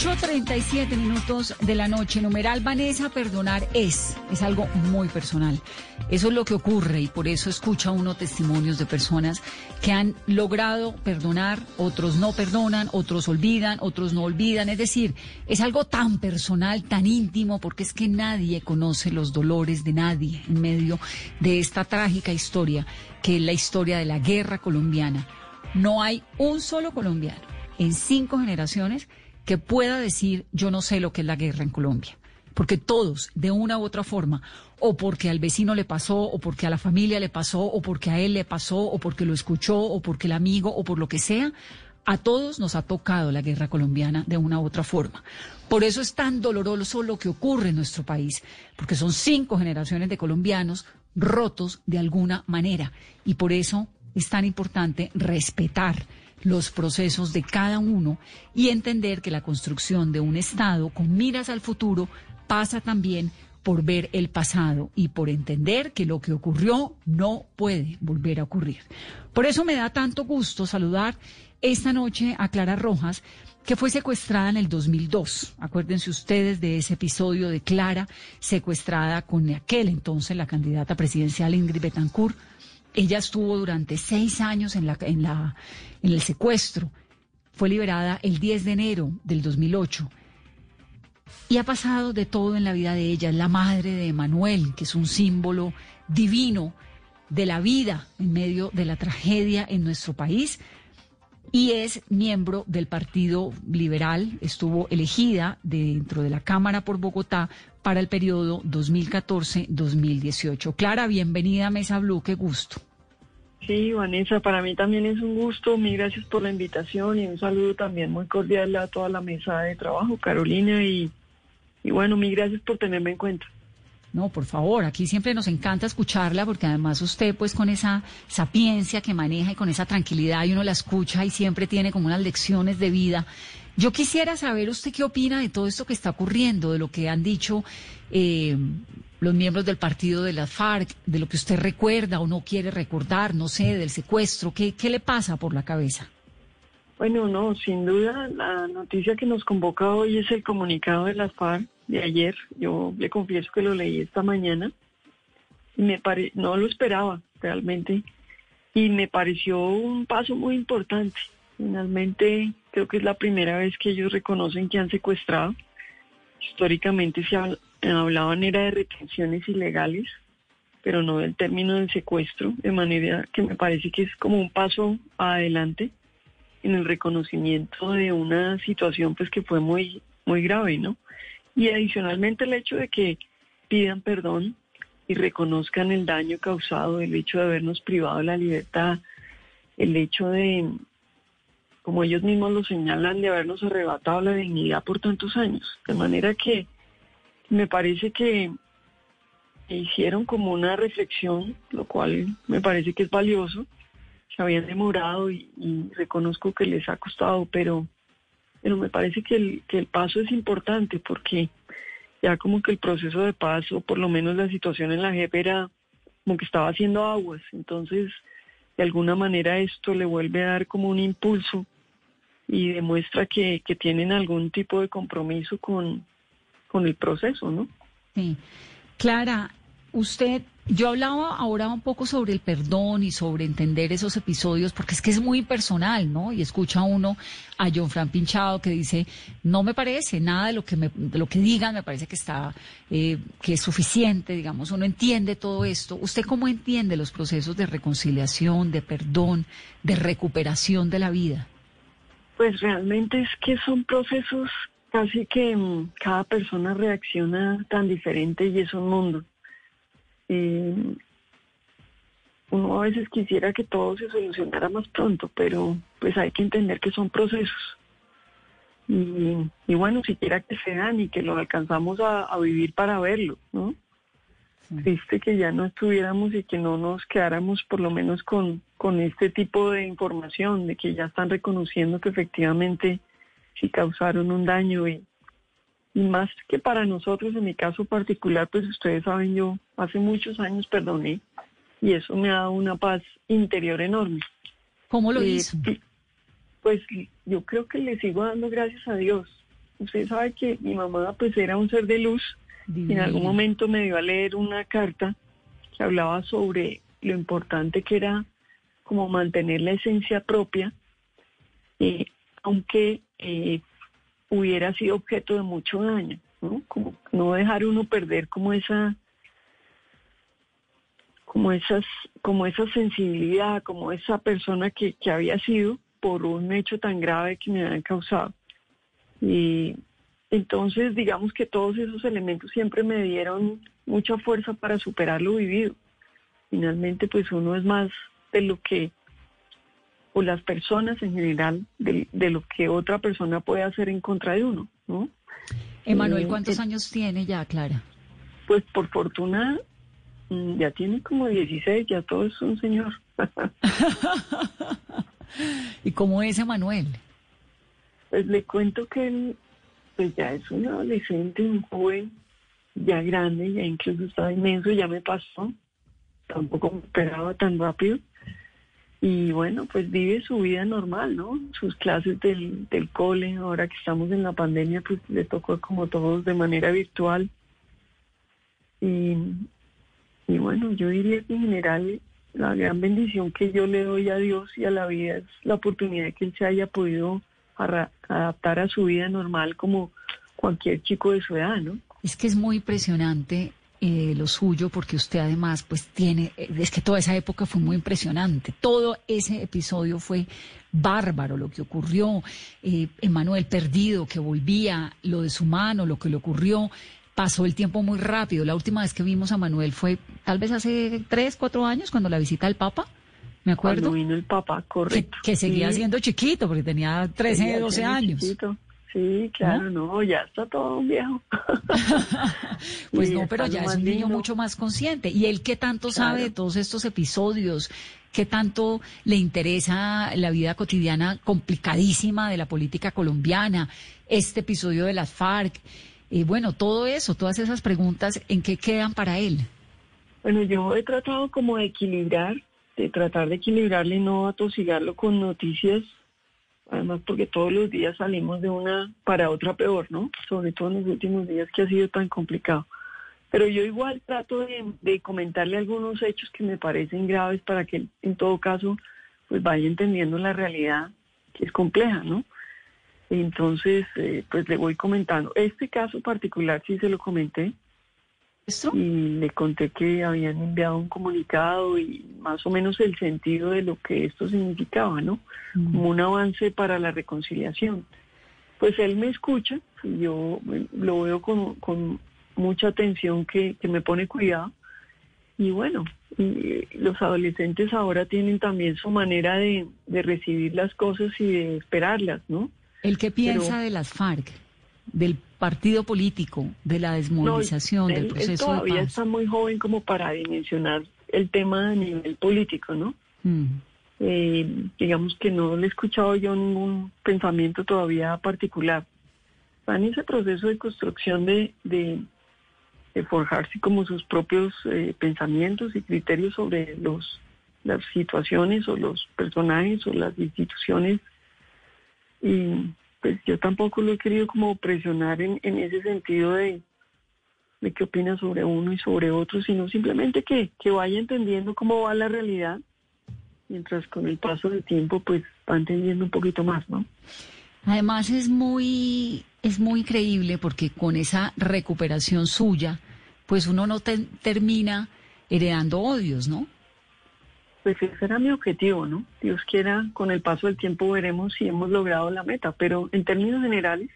Ocho treinta y siete minutos de la noche. Numeral Vanessa, perdonar es. Es algo muy personal. Eso es lo que ocurre y por eso escucha uno testimonios de personas que han logrado perdonar, otros no perdonan, otros olvidan, otros no olvidan. Es decir, es algo tan personal, tan íntimo, porque es que nadie conoce los dolores de nadie en medio de esta trágica historia que es la historia de la guerra colombiana. No hay un solo colombiano en cinco generaciones que pueda decir yo no sé lo que es la guerra en Colombia. Porque todos, de una u otra forma, o porque al vecino le pasó, o porque a la familia le pasó, o porque a él le pasó, o porque lo escuchó, o porque el amigo, o por lo que sea, a todos nos ha tocado la guerra colombiana de una u otra forma. Por eso es tan doloroso lo que ocurre en nuestro país, porque son cinco generaciones de colombianos rotos de alguna manera. Y por eso es tan importante respetar los procesos de cada uno y entender que la construcción de un Estado con miras al futuro pasa también por ver el pasado y por entender que lo que ocurrió no puede volver a ocurrir. Por eso me da tanto gusto saludar esta noche a Clara Rojas, que fue secuestrada en el 2002. Acuérdense ustedes de ese episodio de Clara secuestrada con aquel entonces la candidata presidencial Ingrid Betancourt. Ella estuvo durante seis años en, la, en, el secuestro. Fue liberada el 10 de enero del 2008. Y ha pasado de todo en la vida de ella. Es la madre de Manuel, que es un símbolo divino de la vida en medio de la tragedia en nuestro país. y es miembro del Partido Liberal. Estuvo elegida dentro de la Cámara por Bogotá para el periodo 2014-2018. Clara, bienvenida a Mesa Blue, qué gusto. Sí, Vanessa, para mí también es un gusto. Mil gracias por la invitación y un saludo también muy cordial a toda la mesa de trabajo, Carolina, y, y bueno, mil gracias por tenerme en cuenta. No, por favor, aquí siempre nos encanta escucharla porque además usted pues con esa sapiencia que maneja y con esa tranquilidad y uno la escucha y siempre tiene como unas lecciones de vida. Yo quisiera saber usted qué opina de todo esto que está ocurriendo, de lo que han dicho eh, los miembros del partido de las FARC, de lo que usted recuerda o no quiere recordar, no sé, del secuestro. ¿Qué, qué le pasa por la cabeza? Bueno, no, sin duda la noticia que nos convoca hoy es el comunicado de las FARC de ayer. Yo le confieso que lo leí esta mañana y me pare... no lo esperaba realmente y me pareció un paso muy importante. Finalmente creo que es la primera vez que ellos reconocen que han secuestrado. Históricamente se habl- hablaban era de retenciones ilegales, pero no del término del secuestro, de manera que me parece que es como un paso adelante en el reconocimiento de una situación pues que fue muy muy grave, ¿no? Y adicionalmente el hecho de que pidan perdón y reconozcan el daño causado, el hecho de habernos privado de la libertad, el hecho de, como ellos mismos lo señalan, de habernos arrebatado la dignidad por tantos años. De manera que me parece que hicieron como una reflexión, lo cual me parece que es valioso. Se habían demorado y, reconozco que les ha costado, pero pero me parece que el, que el paso es importante porque ya como que el proceso de paz, o por lo menos la situación en la JEP era como que estaba haciendo aguas, entonces de alguna manera esto le vuelve a dar como un impulso y demuestra que, que tienen algún tipo de compromiso con, con el proceso, ¿no? Sí. Clara, usted, yo hablaba ahora un poco sobre el perdón y sobre entender esos episodios, porque es que es muy personal, ¿no? Y escucha uno a John Fran Pinchado que dice, no me parece nada de lo que me, de lo que digan, me parece que está, eh, que es suficiente, digamos, uno entiende todo esto. ¿Usted cómo entiende los procesos de reconciliación, de perdón, de recuperación de la vida? Pues realmente es que son procesos casi que mm, cada persona reacciona tan diferente y es un mundo. Eh, uno a veces quisiera que todo se solucionara más pronto, pero pues hay que entender que son procesos. Y, y bueno, siquiera que se dan y que lo alcanzamos a, a vivir para verlo, ¿no? Triste que ya no estuviéramos y que no nos quedáramos por lo menos con, con este tipo de información, de que ya están reconociendo que efectivamente sí causaron un daño y, y más que para nosotros, en mi caso particular, pues ustedes saben, yo hace muchos años perdoné y eso me ha dado una paz interior enorme. ¿Cómo lo Eh, hizo? Pues yo creo que le sigo dando gracias a Dios. Usted sabe que mi mamá pues era un ser de luz y en algún momento me dio a leer una carta que hablaba sobre lo importante que era como mantener la esencia propia, eh, aunque eh, hubiera sido objeto de mucho daño, ¿no? Como no dejar uno perder como esa como esas como esa sensibilidad, como esa persona que, había sido por un hecho tan grave que me habían causado. Y entonces, digamos que todos esos elementos siempre me dieron mucha fuerza para superar lo vivido. Finalmente, pues uno es más de lo que, o las personas en general, de, de lo que otra persona puede hacer en contra de uno, ¿no? Emanuel, Eh, ¿cuántos eh, años tiene ya, Clara? Pues por fortuna mm, ya tiene como 16, ya todo es un señor. <laughs> ¿Y cómo es Emanuel? Pues le cuento que él pues ya es un adolescente, un joven, ya grande, ya incluso está inmenso, ya me pasó. Tampoco me esperaba tan rápido. Y bueno, pues vive su vida normal, ¿no? Sus clases del, del cole, ahora que estamos en la pandemia, pues le tocó como todos de manera virtual. Y, y bueno, yo diría que en general la gran bendición que yo le doy a Dios y a la vida es la oportunidad de que él se haya podido adaptar a su vida normal como cualquier chico de su edad, ¿no? Es que es muy impresionante eh, lo suyo, porque usted además pues tiene, eh, es que toda esa época fue muy impresionante, todo ese episodio fue bárbaro lo que ocurrió, eh, Emanuel perdido, que volvía, lo de su mano, lo que le ocurrió, pasó el tiempo muy rápido, la última vez que vimos a Manuel fue tal vez hace tres, cuatro años, cuando la visita al Papa. Me acuerdo. Cuando vino el Papa, correcto. Que, seguía Sí. siendo chiquito, porque tenía 13, Seguía 12 siendo años. chiquito. Sí, claro, no, ya está todo un viejo. <laughs> Pues no, pero ya es un niño lindo. mucho más consciente. ¿Y él qué tanto sabe de todos estos episodios? ¿Qué tanto le interesa la vida cotidiana complicadísima de la política colombiana? Este episodio de las FARC. Y bueno, todo eso, todas esas preguntas, ¿en qué quedan para él? Bueno, yo he tratado como de equilibrar, de tratar de equilibrarle y no atosigarlo con noticias, además porque todos los días salimos de una para otra peor, ¿no? Sobre todo en los últimos días que ha sido tan complicado. Pero yo igual trato de, comentarle algunos hechos que me parecen graves para que en todo caso pues vaya entendiendo la realidad que es compleja, ¿no? Entonces, eh, pues le voy comentando. Este caso particular sí se lo comenté y le conté que habían enviado un comunicado y más o menos el sentido de lo que esto significaba, ¿no? Como un avance para la reconciliación. Pues él me escucha y yo lo veo con, con mucha atención que, que me pone cuidado. Y bueno, y, eh, los adolescentes ahora tienen también su manera de, de recibir las cosas y de esperarlas, ¿no? ¿El qué piensa Pero- de las FARC, del partido político, de la desmovilización, No, del él- él proceso de todavía paz? está muy joven como para dimensionar el tema a nivel político, ¿no? Mm. Eh, digamos que no le he escuchado yo ningún pensamiento todavía particular. Está en ese proceso de construcción de, de, de forjarse como sus propios eh, pensamientos y criterios sobre los las situaciones o los personajes o las instituciones y pues yo tampoco lo he querido como presionar en, en ese sentido de, de qué opina sobre uno y sobre otro, sino simplemente que, que vaya entendiendo cómo va la realidad, mientras con el paso del tiempo pues va entendiendo un poquito más, ¿no? Además es muy, es muy increíble porque con esa recuperación suya, pues uno no te- termina heredando odios, ¿no? Pues ese era mi objetivo, ¿no? Dios quiera, con el paso del tiempo veremos si hemos logrado la meta, pero en términos generales,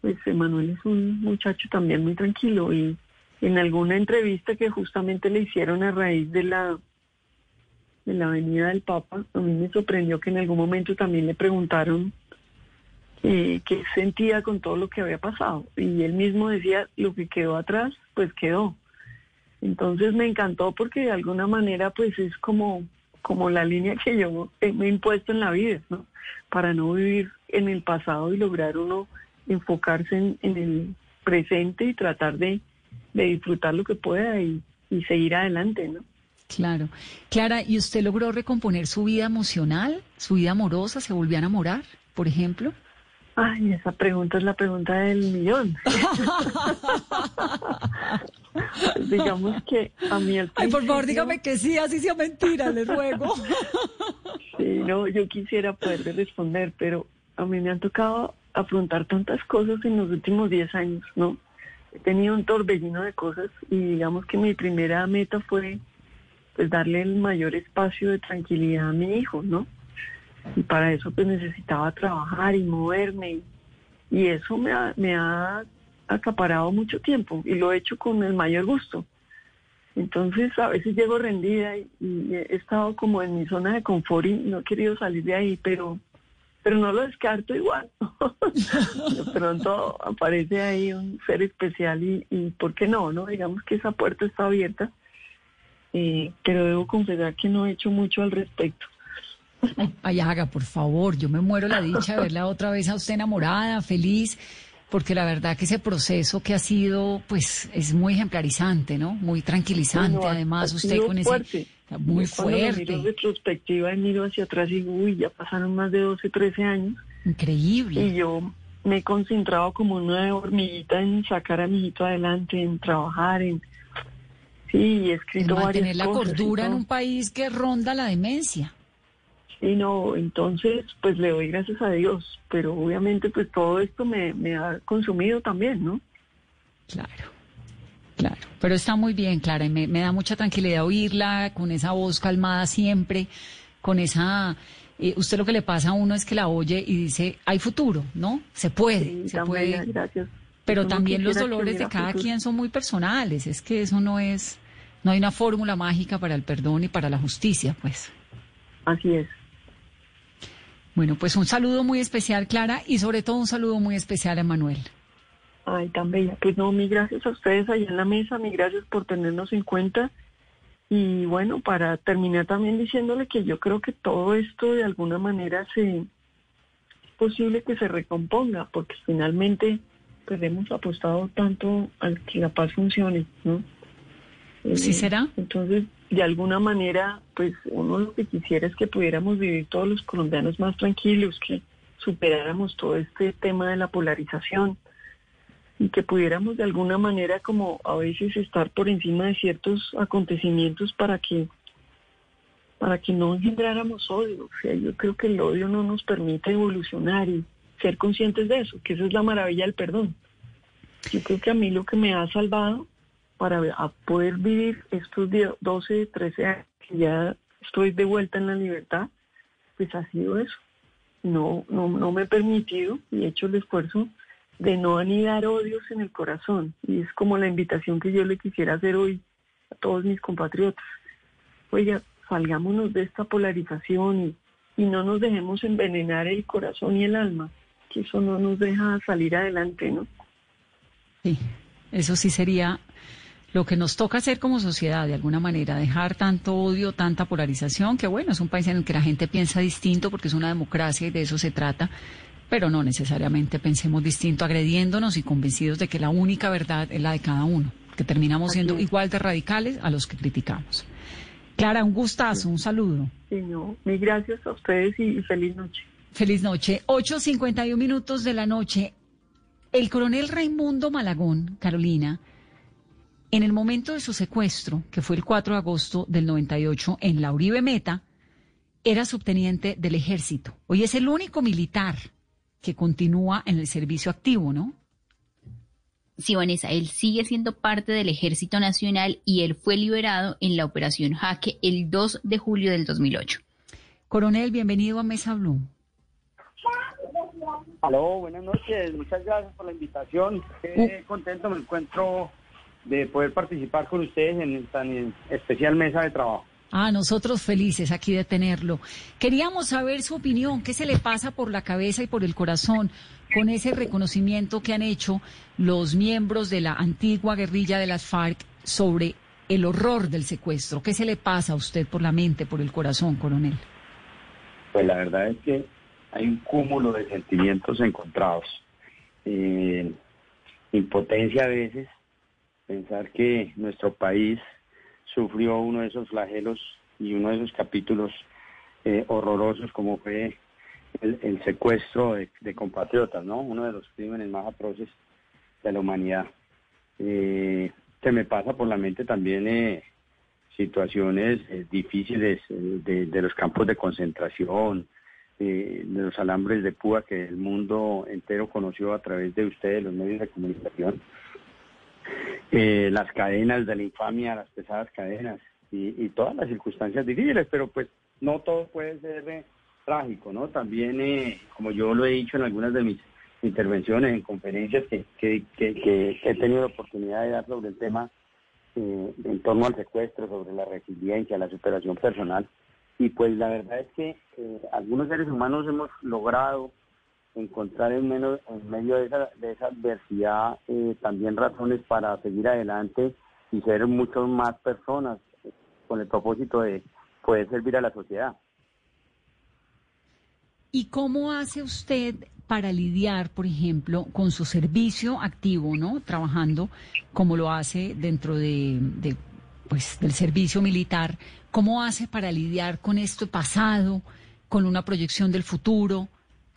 pues Emanuel es un muchacho también muy tranquilo y en alguna entrevista que justamente le hicieron a raíz de la de la venida del Papa, a mí me sorprendió que en algún momento también le preguntaron qué sentía con todo lo que había pasado y él mismo decía lo que quedó atrás, pues quedó. Entonces me encantó porque de alguna manera pues es como, como la línea que yo me he impuesto en la vida, ¿no? Para no vivir en el pasado y lograr uno enfocarse en, en el presente y tratar de, de disfrutar lo que pueda y, y seguir adelante, ¿no? Claro. Clara, ¿y usted logró recomponer su vida emocional, su vida amorosa? ¿Se volvió a enamorar, por ejemplo? Ay, esa pregunta es la pregunta del millón. <laughs> <laughs> Digamos que a mí al Ay, por favor, dígame que sí, así sea mentira, le ruego. <laughs> Sí, no, yo quisiera poderle responder, pero a mí me han tocado afrontar tantas cosas en los últimos 10 años, ¿no? He tenido un torbellino de cosas y digamos que mi primera meta fue pues darle el mayor espacio de tranquilidad a mi hijo, ¿no? Y para eso pues necesitaba trabajar y moverme y, y eso me ha, me ha acaparado mucho tiempo y lo he hecho con el mayor gusto. Entonces a veces llego rendida y, he estado como en mi zona de confort y no he querido salir de ahí, pero pero no lo descarto igual. <laughs> de pronto aparece ahí un ser especial y, y ¿por qué no? no Digamos que esa puerta está abierta, eh, pero debo confesar que no he hecho mucho al respecto. Ay, haga, por favor, yo me muero la dicha de verla otra vez a usted enamorada, feliz, porque la verdad que ese proceso que ha sido, pues, es muy ejemplarizante, ¿no? Muy tranquilizante, Bueno, además, usted con fuerte. ese... Muy Yo cuando miro en fuerte, retrospectiva y miro hacia atrás y digo, uy, ya pasaron más de 12, 13 años. increíble. Y yo me he concentrado como una hormiguita en sacar a mi hijito adelante, en trabajar, en... Sí, he En escrito mantener varias la cosas cordura en un país que ronda la demencia. Sí, no, entonces pues le doy gracias a Dios, pero obviamente pues todo esto me, me ha consumido también, ¿no? Claro. Claro, pero está muy bien, Clara, y me, me da mucha tranquilidad oírla con esa voz calmada siempre, con esa... eh, usted lo que le pasa a uno es que la oye y dice, hay futuro, ¿no? Se puede, Sí, se puede. gracias. Pero también los dolores de cada futuro. quien son muy personales, es que eso no es, no hay una fórmula mágica para el perdón y para la justicia, pues. Así es. Bueno, pues un saludo muy especial, Clara, y sobre todo un saludo muy especial a Manuel. Ay, tan bella. Pues no, mi gracias a ustedes allá en la mesa, mi gracias por tenernos en cuenta. Y bueno, para terminar también diciéndole que yo creo que todo esto de alguna manera se es posible que se recomponga, porque finalmente pues hemos apostado tanto a que la paz funcione, ¿no? ¿Sí Eh, será? Entonces, de alguna manera, pues uno lo que quisiera es que pudiéramos vivir todos los colombianos más tranquilos, que superáramos todo este tema de la polarización y que pudiéramos de alguna manera como a veces estar por encima de ciertos acontecimientos para que para que no engendráramos odio. O sea, yo creo que el odio no nos permite evolucionar y ser conscientes de eso, que esa es la maravilla del perdón. Yo creo que a mí lo que me ha salvado para poder vivir estos 10, 12, 13 años que ya estoy de vuelta en la libertad, pues ha sido eso. No, no, no me he permitido y he hecho el esfuerzo de no anidar odios en el corazón. Y es como la invitación que yo le quisiera hacer hoy a todos mis compatriotas. Oiga, salgámonos de esta polarización y, y no nos dejemos envenenar el corazón y el alma, que eso no nos deja salir adelante, ¿no? Sí, eso sí sería lo que nos toca hacer como sociedad, de alguna manera, dejar tanto odio, tanta polarización, que bueno, es un país en el que la gente piensa distinto porque es una democracia y de eso se trata, pero no necesariamente pensemos distinto, agrediéndonos y convencidos de que la única verdad es la de cada uno, que terminamos siendo igual de radicales a los que criticamos. Clara, un gustazo, un saludo. Sí, no, mil gracias a ustedes y, y feliz noche. Feliz noche. 8.51 minutos de la noche. El coronel Raimundo Malagón, Carolina, en el momento de su secuestro, que fue el 4 de agosto del 98 en la Uribe Meta, era subteniente del ejército. Hoy es el único militar que continúa en el servicio activo, ¿no? Sí, Vanessa, él sigue siendo parte del Ejército Nacional y él fue liberado en la Operación Jaque el 2 de julio del 2008. Coronel, bienvenido a Mesa Blue. Aló, buenas noches, muchas gracias por la invitación. Qué contento me encuentro de poder participar con ustedes en tan especial mesa de trabajo. Ah, nosotros felices aquí de tenerlo. Queríamos saber su opinión, qué se le pasa por la cabeza y por el corazón con ese reconocimiento que han hecho los miembros de la antigua guerrilla de las FARC sobre el horror del secuestro. ¿Qué se le pasa a usted por la mente, por el corazón, coronel? Pues la verdad es que hay un cúmulo de sentimientos encontrados. Eh, impotencia a veces, pensar que nuestro país sufrió uno de esos flagelos y uno de esos capítulos eh, horrorosos como fue el, el secuestro de, compatriotas, ¿no? Uno de los crímenes más atroces de la humanidad. Eh, se me pasa por la mente también eh, situaciones eh, difíciles eh, de, de, los campos de concentración, eh, de los alambres de púa que el mundo entero conoció a través de ustedes, los medios de comunicación. Eh, las cadenas de la infamia, las pesadas cadenas y, todas las circunstancias difíciles, pero pues no todo puede ser eh, trágico, ¿no? También, eh, como yo lo he dicho en algunas de mis intervenciones, en conferencias que, que, que, que he tenido la oportunidad de dar sobre el tema eh, en torno al secuestro, sobre la resiliencia, la superación personal, y pues la verdad es que eh, algunos seres humanos hemos logrado encontrar en, menos, en medio de esa, de esa adversidad eh, también razones para seguir adelante y ser mucho más personas con el propósito de poder servir a la sociedad. ¿Y cómo hace usted para lidiar, por ejemplo, con su servicio activo, ¿no? Trabajando como lo hace dentro de, de pues, del servicio militar. ¿Cómo hace para lidiar con esto pasado, con una proyección del futuro?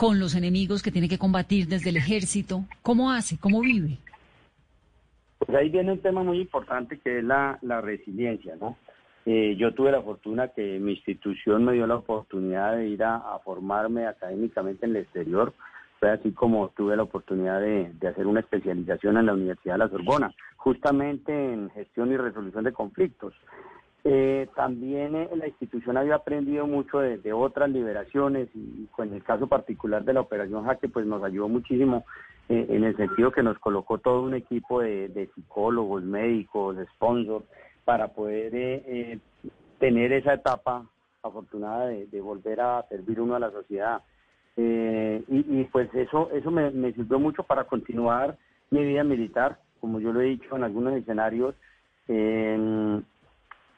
Con los enemigos que tiene que combatir desde el ejército? ¿Cómo hace? ¿Cómo vive? Pues ahí viene un tema muy importante que es la, resiliencia, ¿no? Eh, yo tuve la fortuna que mi institución me dio la oportunidad de ir a, a, formarme académicamente en el exterior, fue así como tuve la oportunidad de, de hacer una especialización en la Universidad de la Sorbona, justamente en gestión y resolución de conflictos. Eh, también eh, la institución había aprendido mucho de, otras liberaciones y, con el caso particular de la operación Jaque pues nos ayudó muchísimo eh, en el sentido que nos colocó todo un equipo de, psicólogos, médicos, sponsors para poder eh, eh, tener esa etapa afortunada de, volver a servir uno a la sociedad. Y, y, pues eso eso me, sirvió mucho para continuar mi vida militar, como yo lo he dicho en algunos escenarios.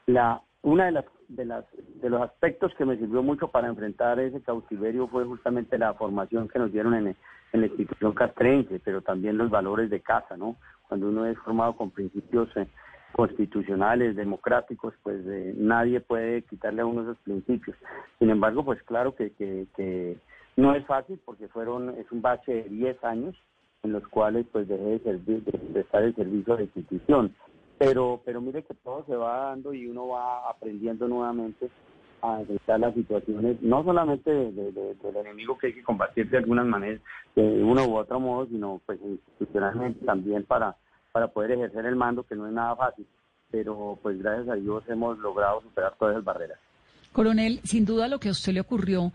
La una de las de las de los aspectos que me sirvió mucho para enfrentar ese cautiverio fue justamente la formación que nos dieron en, en la institución castrense, pero también los valores de casa, ¿no? Cuando uno es formado con principios eh, constitucionales, democráticos, pues eh, nadie puede quitarle a uno esos principios. Sin embargo, pues claro que, que, no es fácil porque fueron es un bache de 10 años en los cuales pues dejé de, servir, de prestar el servicio la institución pero pero mire que todo se va dando y uno va aprendiendo nuevamente a enfrentar las situaciones, no solamente de, de, de, del enemigo que hay que combatir de alguna manera, de uno u otro modo, sino pues institucionalmente también para, para poder ejercer el mando, que no es nada fácil, pero pues gracias a Dios hemos logrado superar todas esas barreras. Coronel, sin duda lo que a usted le ocurrió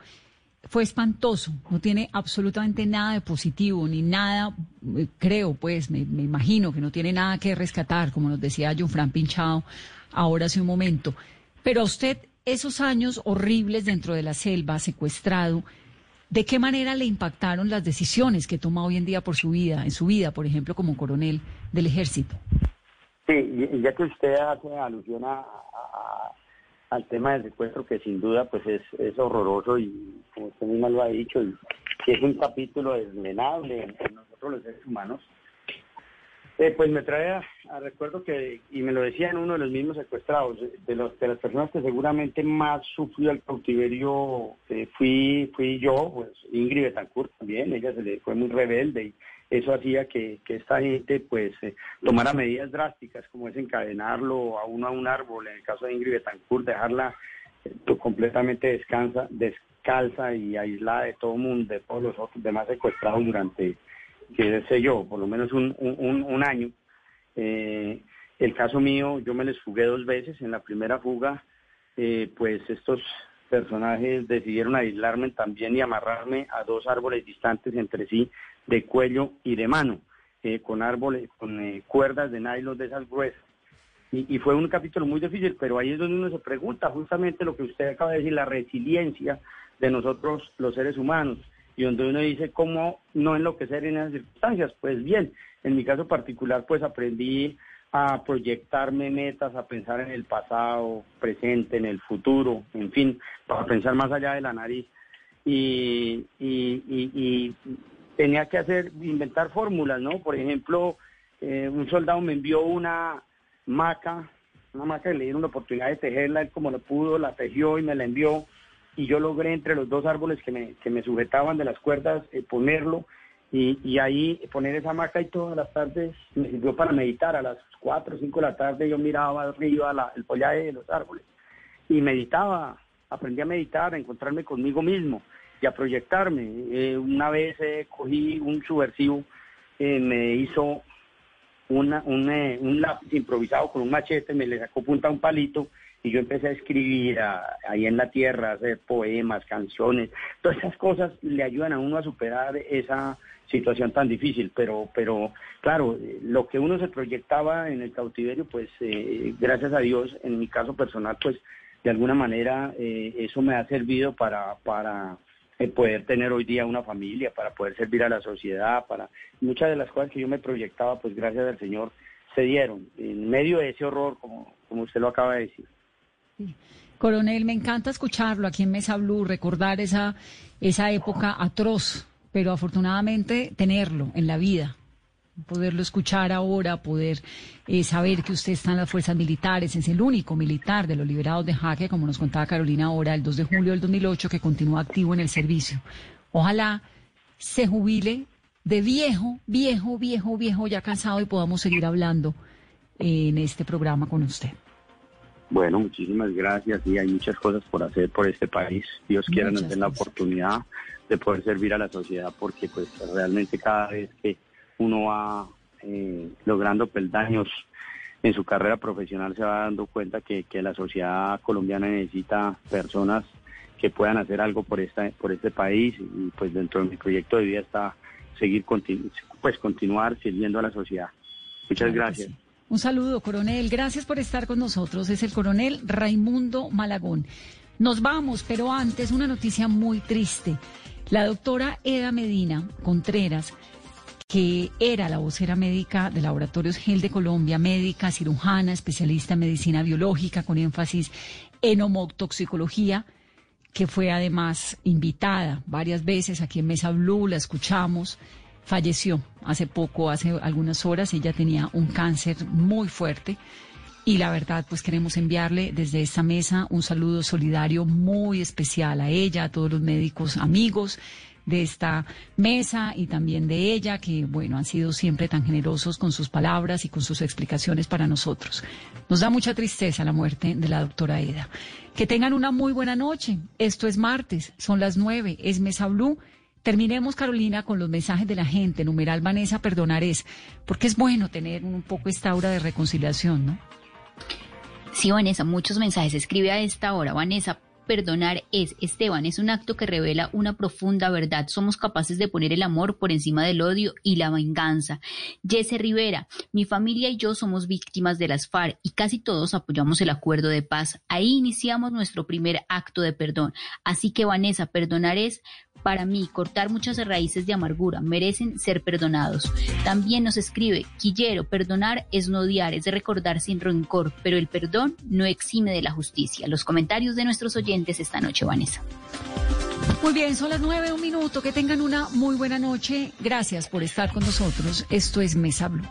fue espantoso, no tiene absolutamente nada de positivo, ni nada, eh, creo pues, me, imagino que no tiene nada que rescatar, como nos decía John Fran Pinchado ahora hace un momento. Pero a usted, esos años horribles dentro de la selva, secuestrado, ¿de qué manera le impactaron las decisiones que toma hoy en día por su vida, en su vida, por ejemplo, como coronel del ejército? Sí, ya que usted hace alusión a al tema del secuestro que sin duda pues es, es horroroso y como usted misma lo ha dicho y, y es un capítulo desmenable en, nosotros los seres humanos eh, pues me trae a, recuerdo que y me lo decía en uno de los mismos secuestrados de los de las personas que seguramente más sufrió el cautiverio eh, fui fui yo pues Ingrid Betancourt también ella se le fue muy rebelde y eso hacía que, que esta gente pues eh, tomara medidas drásticas como es encadenarlo a uno a un árbol, en el caso de Ingrid Betancourt, dejarla eh, completamente descansa, descalza y aislada de todo mundo, de todos los otros demás secuestrados durante, qué sé yo, por lo menos un, un, un año. Eh, el caso mío, yo me les fugué dos veces, en la primera fuga, eh, pues estos personajes decidieron aislarme también y amarrarme a dos árboles distantes entre sí de cuello y de mano, eh, con árboles, con eh, cuerdas de nylon de esas gruesas. Y, y, fue un capítulo muy difícil, pero ahí es donde uno se pregunta justamente lo que usted acaba de decir, la resiliencia de nosotros los seres humanos, y donde uno dice cómo no enloquecer en esas circunstancias. Pues bien, en mi caso particular, pues aprendí a proyectarme metas, a pensar en el pasado, presente, en el futuro, en fin, para pensar más allá de la nariz. Y, y, y, y tenía que hacer, inventar fórmulas, ¿no? Por ejemplo, eh, un soldado me envió una maca, una maca que le dieron la oportunidad de tejerla, él como lo pudo, la tejió y me la envió. Y yo logré entre los dos árboles que me, que me sujetaban de las cuerdas eh, ponerlo y, y, ahí poner esa maca y todas las tardes me sirvió para meditar. A las 4 o 5 de la tarde yo miraba arriba la, el follaje de los árboles y meditaba, aprendí a meditar, a encontrarme conmigo mismo y a proyectarme. Eh, una vez eh, cogí un subversivo, eh, me hizo una, un, un lápiz improvisado con un machete, me le sacó punta a un palito y yo empecé a escribir ahí en la tierra, hacer poemas, canciones, todas esas cosas le ayudan a uno a superar esa situación tan difícil, pero, pero claro, lo que uno se proyectaba en el cautiverio, pues gracias a Dios, en mi caso personal, pues de alguna manera eso me ha servido para, para poder tener hoy día una familia, para poder servir a la sociedad, para muchas de las cosas que yo me proyectaba, pues gracias al Señor se dieron en medio de ese horror, como, como usted lo acaba de decir. Coronel, me encanta escucharlo aquí en Mesa Blue, recordar esa, esa época atroz pero afortunadamente tenerlo en la vida, poderlo escuchar ahora, poder eh, saber que usted está en las fuerzas militares, es el único militar de los liberados de Jaque, como nos contaba Carolina ahora, el 2 de julio del 2008, que continúa activo en el servicio. Ojalá se jubile de viejo, viejo, viejo, viejo, ya cansado y podamos seguir hablando en este programa con usted. Bueno, muchísimas gracias y hay muchas cosas por hacer por este país. Dios quiera nos den la oportunidad de poder servir a la sociedad porque pues realmente cada vez que uno va eh, logrando peldaños en su carrera profesional se va dando cuenta que, que la sociedad colombiana necesita personas que puedan hacer algo por esta por este país y pues dentro de mi proyecto de vida está seguir continu- pues continuar sirviendo a la sociedad. Muchas Claro gracias. sí. Un saludo, coronel. Gracias por estar con nosotros. Es el coronel Raimundo Malagón. Nos vamos, pero antes una noticia muy triste. La doctora Eda Medina Contreras, que era la vocera médica de Laboratorios Gel de Colombia, médica, cirujana, especialista en medicina biológica con énfasis en homotoxicología, que fue además invitada varias veces aquí en Mesa Blue, la escuchamos, falleció hace poco, hace algunas horas, ella tenía un cáncer muy fuerte y la verdad pues queremos enviarle desde esta mesa un saludo solidario muy especial a ella, a todos los médicos amigos de esta mesa y también de ella, que bueno, han sido siempre tan generosos con sus palabras y con sus explicaciones para nosotros. Nos da mucha tristeza la muerte de la doctora Eda. Que tengan una muy buena noche. Esto es martes, son las nueve, es Mesa Blue. Terminemos, Carolina, con los mensajes de la gente. Numeral Vanessa Perdonares, porque es bueno tener un poco esta aura de reconciliación, ¿no? Sí, Vanessa, muchos mensajes. Escribe a esta hora, Vanessa. Perdonar es, Esteban, es un acto que revela una profunda verdad. Somos capaces de poner el amor por encima del odio y la venganza. Jesse Rivera, mi familia y yo somos víctimas de las FARC y casi todos apoyamos el acuerdo de paz. Ahí iniciamos nuestro primer acto de perdón. Así que, Vanessa, perdonar es para mí, cortar muchas raíces de amargura merecen ser perdonados. También nos escribe, Quillero, perdonar es no odiar, es recordar sin rencor, pero el perdón no exime de la justicia. Los comentarios de nuestros oyentes esta noche, Vanessa. Muy bien, son las nueve, un minuto. Que tengan una muy buena noche. Gracias por estar con nosotros. Esto es Mesa Blue.